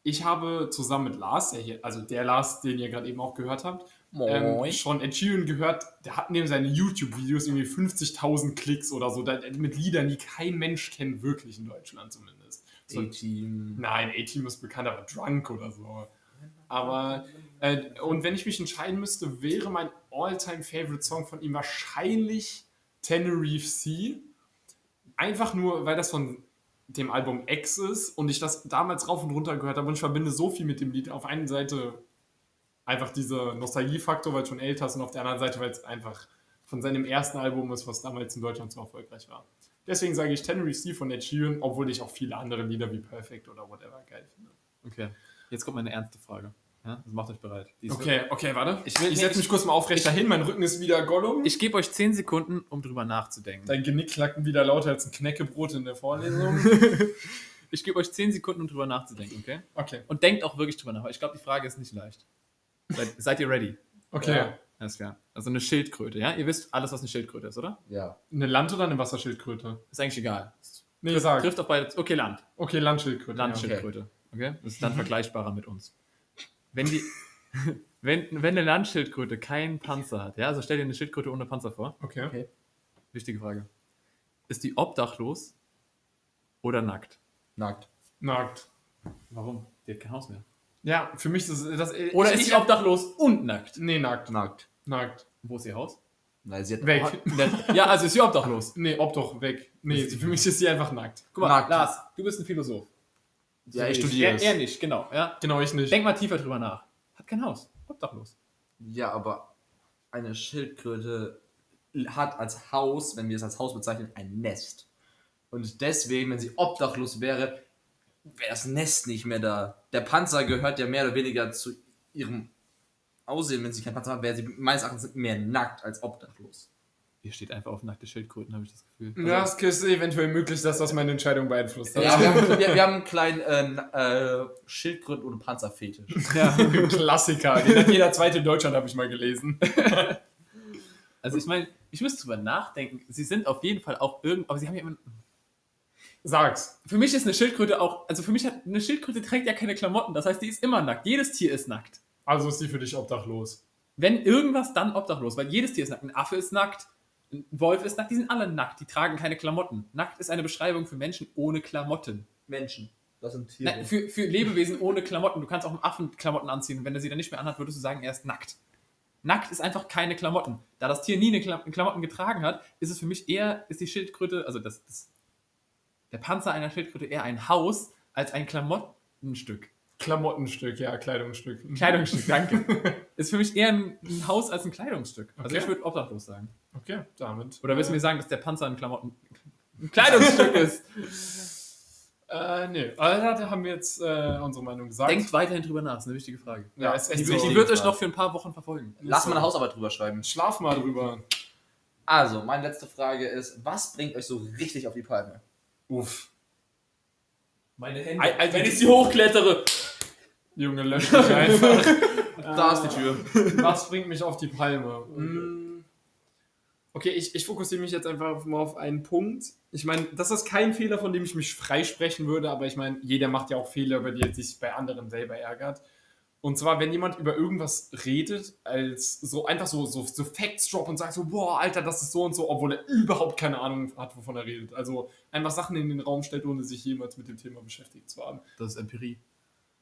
ich habe zusammen mit Lars, der hier, also der Lars, den ihr gerade eben auch gehört habt, ähm, schon Ed Sheeran gehört, der hat neben seinen YouTube-Videos irgendwie 50.000 Klicks oder so, da, mit Liedern, die kein Mensch kennt, wirklich in Deutschland zumindest. So, A-Team. Nein, A-Team ist bekannt, aber Drunk oder so. Aber, äh, und wenn ich mich entscheiden müsste, wäre mein All-Time-Favorite-Song von ihm wahrscheinlich Tenerife Sea. Einfach nur, weil das von dem Album ist und ich das damals rauf und runter gehört habe und ich verbinde so viel mit dem Lied. Auf einer Seite einfach dieser Nostalgiefaktor, weil es schon älter ist und auf der anderen Seite, weil es einfach von seinem ersten Album ist, was damals in Deutschland so erfolgreich war. Deswegen sage ich Tenerife Sea von Ed Sheeran, obwohl ich auch viele andere Lieder wie Perfect oder whatever geil finde. Okay, jetzt kommt meine ernste Frage. Ja? Also macht euch bereit. Die ist Okay, okay, warte. Ich Ich, setze mich ich- kurz mal aufrecht dahin, mein Rücken ist wieder Gollum. Ich gebe euch 10 Sekunden, um drüber nachzudenken. Dein Genick klackt wieder lauter als ein Knäckebrot in der Vorlesung. *laughs* Ich gebe euch 10 Sekunden, um drüber nachzudenken, okay? Okay, Und denkt auch wirklich drüber nach, weil ich glaube, die Frage ist nicht leicht. Seid, *laughs* seid ihr ready? okay. Ja. Alles klar. Also eine Schildkröte, ja? Ihr wisst alles, was eine Schildkröte ist, oder? Ja. Eine Land- oder eine Wasserschildkröte? Ist eigentlich egal. Nee, Trifft, sag. trifft auf beide. Okay, Land. Okay, Landschildkröte. ja. Landschildkröte. Okay. Das ist dann *laughs* vergleichbarer mit uns. Wenn die. *laughs* Wenn, wenn eine Landschildkröte keinen Panzer hat, ja, also stell dir eine Schildkröte ohne Panzer vor. Okay. Okay. Wichtige Frage. Ist die obdachlos oder nackt? Nackt. Nackt. Warum? Die hat kein Haus mehr. Ja, für mich ist das. Oder ich, ist sie obdachlos und nackt? Nee, nackt. Nackt. Nackt. Wo ist ihr Haus? Nein, sie hat Weg. *laughs* Ja, also ist sie obdachlos. Nee, ob doch, weg. Nee, für mich ist sie einfach nackt. Guck mal, Nackt. Lars, du bist ein Philosoph. Ja, ich So studiere Er, es. er nicht, genau. Ja. Genau, ich nicht. Denk mal tiefer drüber nach. Hat kein Haus. Obdachlos. Ja, aber eine Schildkröte hat als Haus, wenn wir es als Haus bezeichnen, ein Nest. Und deswegen, wenn sie obdachlos wäre, wäre das Nest nicht mehr da. Der Panzer gehört ja mehr oder weniger zu ihrem Aussehen. Wenn sie keinen Panzer hat, wäre sie meines Erachtens mehr nackt als obdachlos. Ihr steht einfach auf nackte Schildkröten, habe ich das Gefühl. Ja, es ist eventuell möglich, dass das meine Entscheidung beeinflusst hat. Ja, wir, haben, wir, wir haben einen kleinen äh, äh, Schildkröten- ohne Panzerfetisch. *laughs* *laughs* Klassiker. Den hat jeder zweite in Deutschland, habe ich mal gelesen. *laughs* Also ich meine, ich müsste drüber nachdenken. Sie sind auf jeden Fall auch irgend, aber sie haben ja immer. Sag's. Für mich ist eine Schildkröte auch, also für mich hat eine Schildkröte trägt ja keine Klamotten. Das heißt, die ist immer nackt. Jedes Tier ist nackt. Also ist sie für dich obdachlos. Wenn irgendwas, dann obdachlos, weil jedes Tier ist nackt. Ein Affe ist nackt, Ein Wolf ist nackt, die sind alle nackt, die tragen keine Klamotten. Nackt ist eine Beschreibung für Menschen ohne Klamotten. Menschen. Das sind Tiere. Nein, für, für Lebewesen ohne Klamotten. Du kannst auch einem Affen Klamotten anziehen und wenn er sie dann nicht mehr anhat, würdest du sagen, er ist nackt. Nackt ist einfach keine Klamotten. Da das Tier nie eine Klam Klamotten getragen hat, ist es für mich eher, ist die Schildkröte, also das, das, der Panzer einer Schildkröte eher ein Haus als ein Klamottenstück. Klamottenstück, ja, Kleidungsstück. Kleidungsstück, danke. *laughs* ist für mich eher ein, ein Haus als ein Kleidungsstück. Also Okay. ich würde obdachlos sagen. Okay, damit. Oder willst du mir sagen, dass der Panzer ein Klamotten ein Kleidungsstück *laughs* ist? Äh, nee. Also, da haben wir jetzt äh, unsere Meinung gesagt. Denkt weiterhin drüber nach, ist eine wichtige Frage. ja, ist echt Die, so. die wird euch noch für ein paar Wochen verfolgen. Lass mal eine Hausarbeit drüber schreiben. Schlaf mal drüber. Also, meine letzte Frage ist, was bringt euch so richtig auf die Palme? Uff. Meine Hände. Ei- wenn ich sie hochklettere. Junge, lösch *laughs* mich einfach. Da ist die Tür. Was bringt mich auf die Palme? Okay, ich, ich fokussiere mich jetzt einfach mal auf einen Punkt. Ich meine, das ist kein Fehler, von dem ich mich freisprechen würde, aber ich meine, jeder macht ja auch Fehler, über die er sich bei anderen selber ärgert. Und zwar, wenn jemand über irgendwas redet, als so einfach so, so, so Facts drop und sagt so, boah, Alter, das ist so und so, obwohl er überhaupt keine Ahnung hat, wovon er redet. Also einfach Sachen in den Raum stellt, ohne sich jemals mit dem Thema beschäftigt zu haben. Das ist Empirie.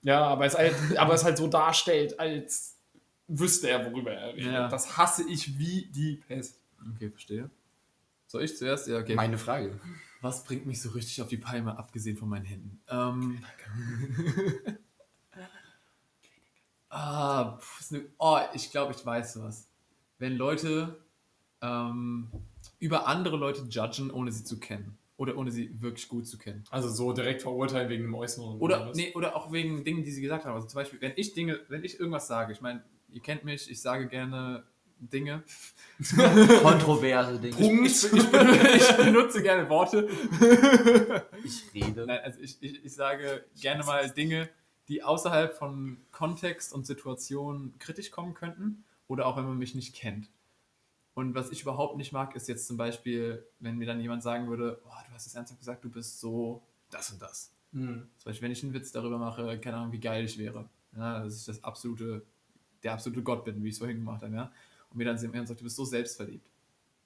Ja, aber es halt, aber es halt so darstellt, als wüsste er, worüber er redet. Ja. Das hasse ich wie die Pest. Okay, verstehe. Soll ich zuerst? Ja, okay. Meine Frage. Was bringt mich so richtig auf die Palme, abgesehen von meinen Händen? Ähm, *laughs* ah, oh, ich glaube, ich weiß was. Wenn Leute ähm, über andere Leute judgen, ohne sie zu kennen. Oder ohne sie wirklich gut zu kennen. Also so direkt verurteilen wegen dem Äußeren. Oder, was? nee, oder auch wegen Dingen, die sie gesagt haben. Also zum Beispiel, wenn ich Dinge, wenn ich irgendwas sage, ich meine, ihr kennt mich, ich sage gerne Dinge. *laughs* Kontroverse *laughs* Dinge. Ich, ich, ich, ich benutze gerne Worte. *laughs* Ich rede. Nein, also ich, ich, ich sage gerne mal Dinge, die außerhalb von Kontext und Situation kritisch kommen könnten oder auch wenn man mich nicht kennt. Und was ich überhaupt nicht mag, ist jetzt zum Beispiel, wenn mir dann jemand sagen würde, oh, du hast es ernsthaft gesagt, du bist so das und das. Hm. Zum Beispiel, wenn ich einen Witz darüber mache, keine Ahnung, wie geil ich wäre. Ja, dass ich das absolute, der absolute Gott bin, wie ich es vorhin gemacht habe, ja. Und mir dann jemand sagt, du bist so selbstverliebt.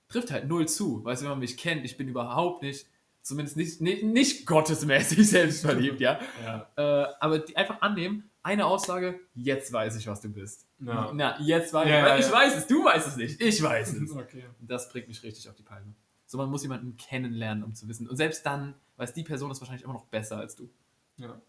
Trifft halt null zu. Weißt du, wenn man mich kennt, ich bin überhaupt nicht, zumindest nicht, nicht, nicht gottesmäßig *laughs* selbstverliebt, ja. Ja. Äh, aber die einfach annehmen, eine Aussage, jetzt weiß ich, was du bist. Ja. Na, jetzt weiß Ja, ich, ich ja. weiß es, du weißt es nicht, ich weiß es. Okay. Das bringt mich richtig auf die Palme. So, man muss jemanden kennenlernen, um zu wissen. Und selbst dann weiß die Person es wahrscheinlich immer noch besser als du. Ja.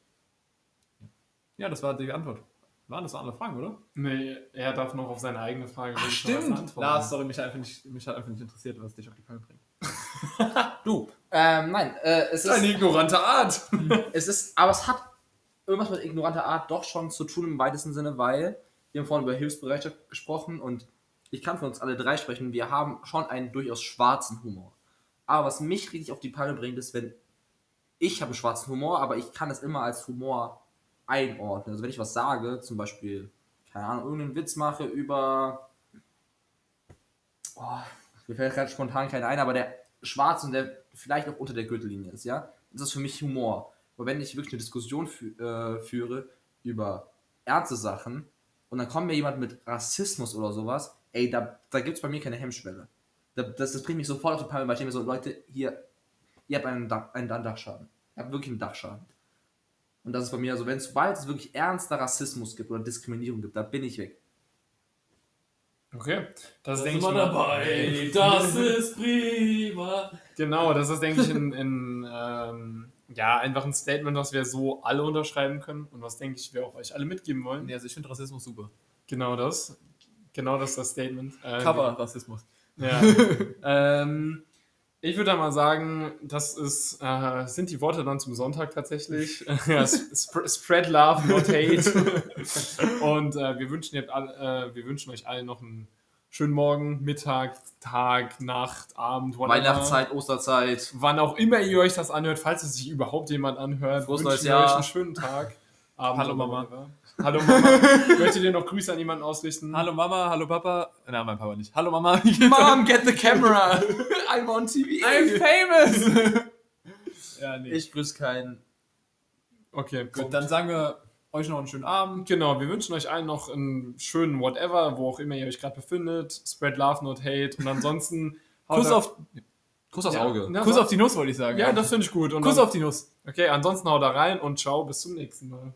Ja, das war die Antwort. Waren das andere Fragen, oder? Nee, er darf noch auf seine eigene Frage was antworten. Lars, sorry, mich hat, einfach nicht, mich hat einfach nicht interessiert, was dich auf die Palme bringt. *laughs* Du. Ähm, nein, äh, es ist. Eine ignorante Art. Es ist, aber es hat irgendwas mit ignoranter Art doch schon zu tun im weitesten Sinne, weil wir haben vorhin über Hilfsbereitschaft gesprochen und ich kann für uns alle drei sprechen, wir haben schon einen durchaus schwarzen Humor. Aber was mich richtig auf die Palme bringt, ist, wenn ich habe einen schwarzen Humor, aber ich kann es immer als Humor einordnen. Also wenn ich was sage, zum Beispiel, keine Ahnung, irgendeinen Witz mache über oh, mir fällt gerade spontan keiner ein, aber der schwarz und der vielleicht auch unter der Gürtellinie ist, ja, das ist für mich Humor. Aber wenn ich wirklich eine Diskussion fü äh, führe über ernste Sachen und dann kommt mir jemand mit Rassismus oder sowas, ey, da, da gibt es bei mir keine Hemmschwelle. Da, das, das bringt mich sofort auf die Palme, weil ich denke mir so, Leute, hier, ihr habt einen, Dach, einen Dachschaden. Ihr habt wirklich einen Dachschaden. Und das ist bei mir so, wenn es sobald es wirklich ernster Rassismus gibt oder Diskriminierung gibt, da bin ich weg. Okay. Das, Da denke ich mal- dabei. Das ist prima. Genau, das ist, denke ich, ein, ein, ähm, ja, einfach ein Statement, was wir so alle unterschreiben können und was, denke ich, wir auch euch alle mitgeben wollen. Nee, also ich finde Rassismus super. Genau das. Genau das ist das Statement. Äh, Cover-Rassismus. Ja. *laughs* ähm, ich würde da mal sagen, das ist, äh, sind die Worte dann zum Sonntag tatsächlich. *laughs* ja, sp spread love, not hate. *laughs* Und äh, wir, wünschen jetzt alle, äh, wir wünschen euch allen noch einen schönen Morgen, Mittag, Tag, Nacht, Abend, whatever. Weihnachtszeit, Osterzeit. Wann auch immer ihr euch das anhört, falls es sich überhaupt jemand anhört, Frohes wünschen neues wir Jahr. euch einen schönen Tag. *laughs* Abend Hallo, Mama. whatever. Hallo Mama. *laughs* Möchtet ihr noch Grüße an jemanden ausrichten? Hallo Mama, hallo Papa. Nein, mein Papa nicht. Hallo Mama, *laughs* Mom, get the camera. I'm on TV. I'm famous! ja, nee. Ich- Ich grüße keinen. Okay, Gut, dann sagen wir euch noch einen schönen Abend. Genau, wir wünschen euch allen noch einen schönen Whatever, wo auch immer ihr euch gerade befindet. Spread love, not hate. Und ansonsten *laughs* Kuss da- auf, Kuss aufs Ja, Auge. ja, Kuss auf die Nuss, wollte ich sagen. Ja, das finde ich gut. Und Kuss dann, auf die Nuss. okay, ansonsten hau da rein und ciao, bis zum nächsten Mal.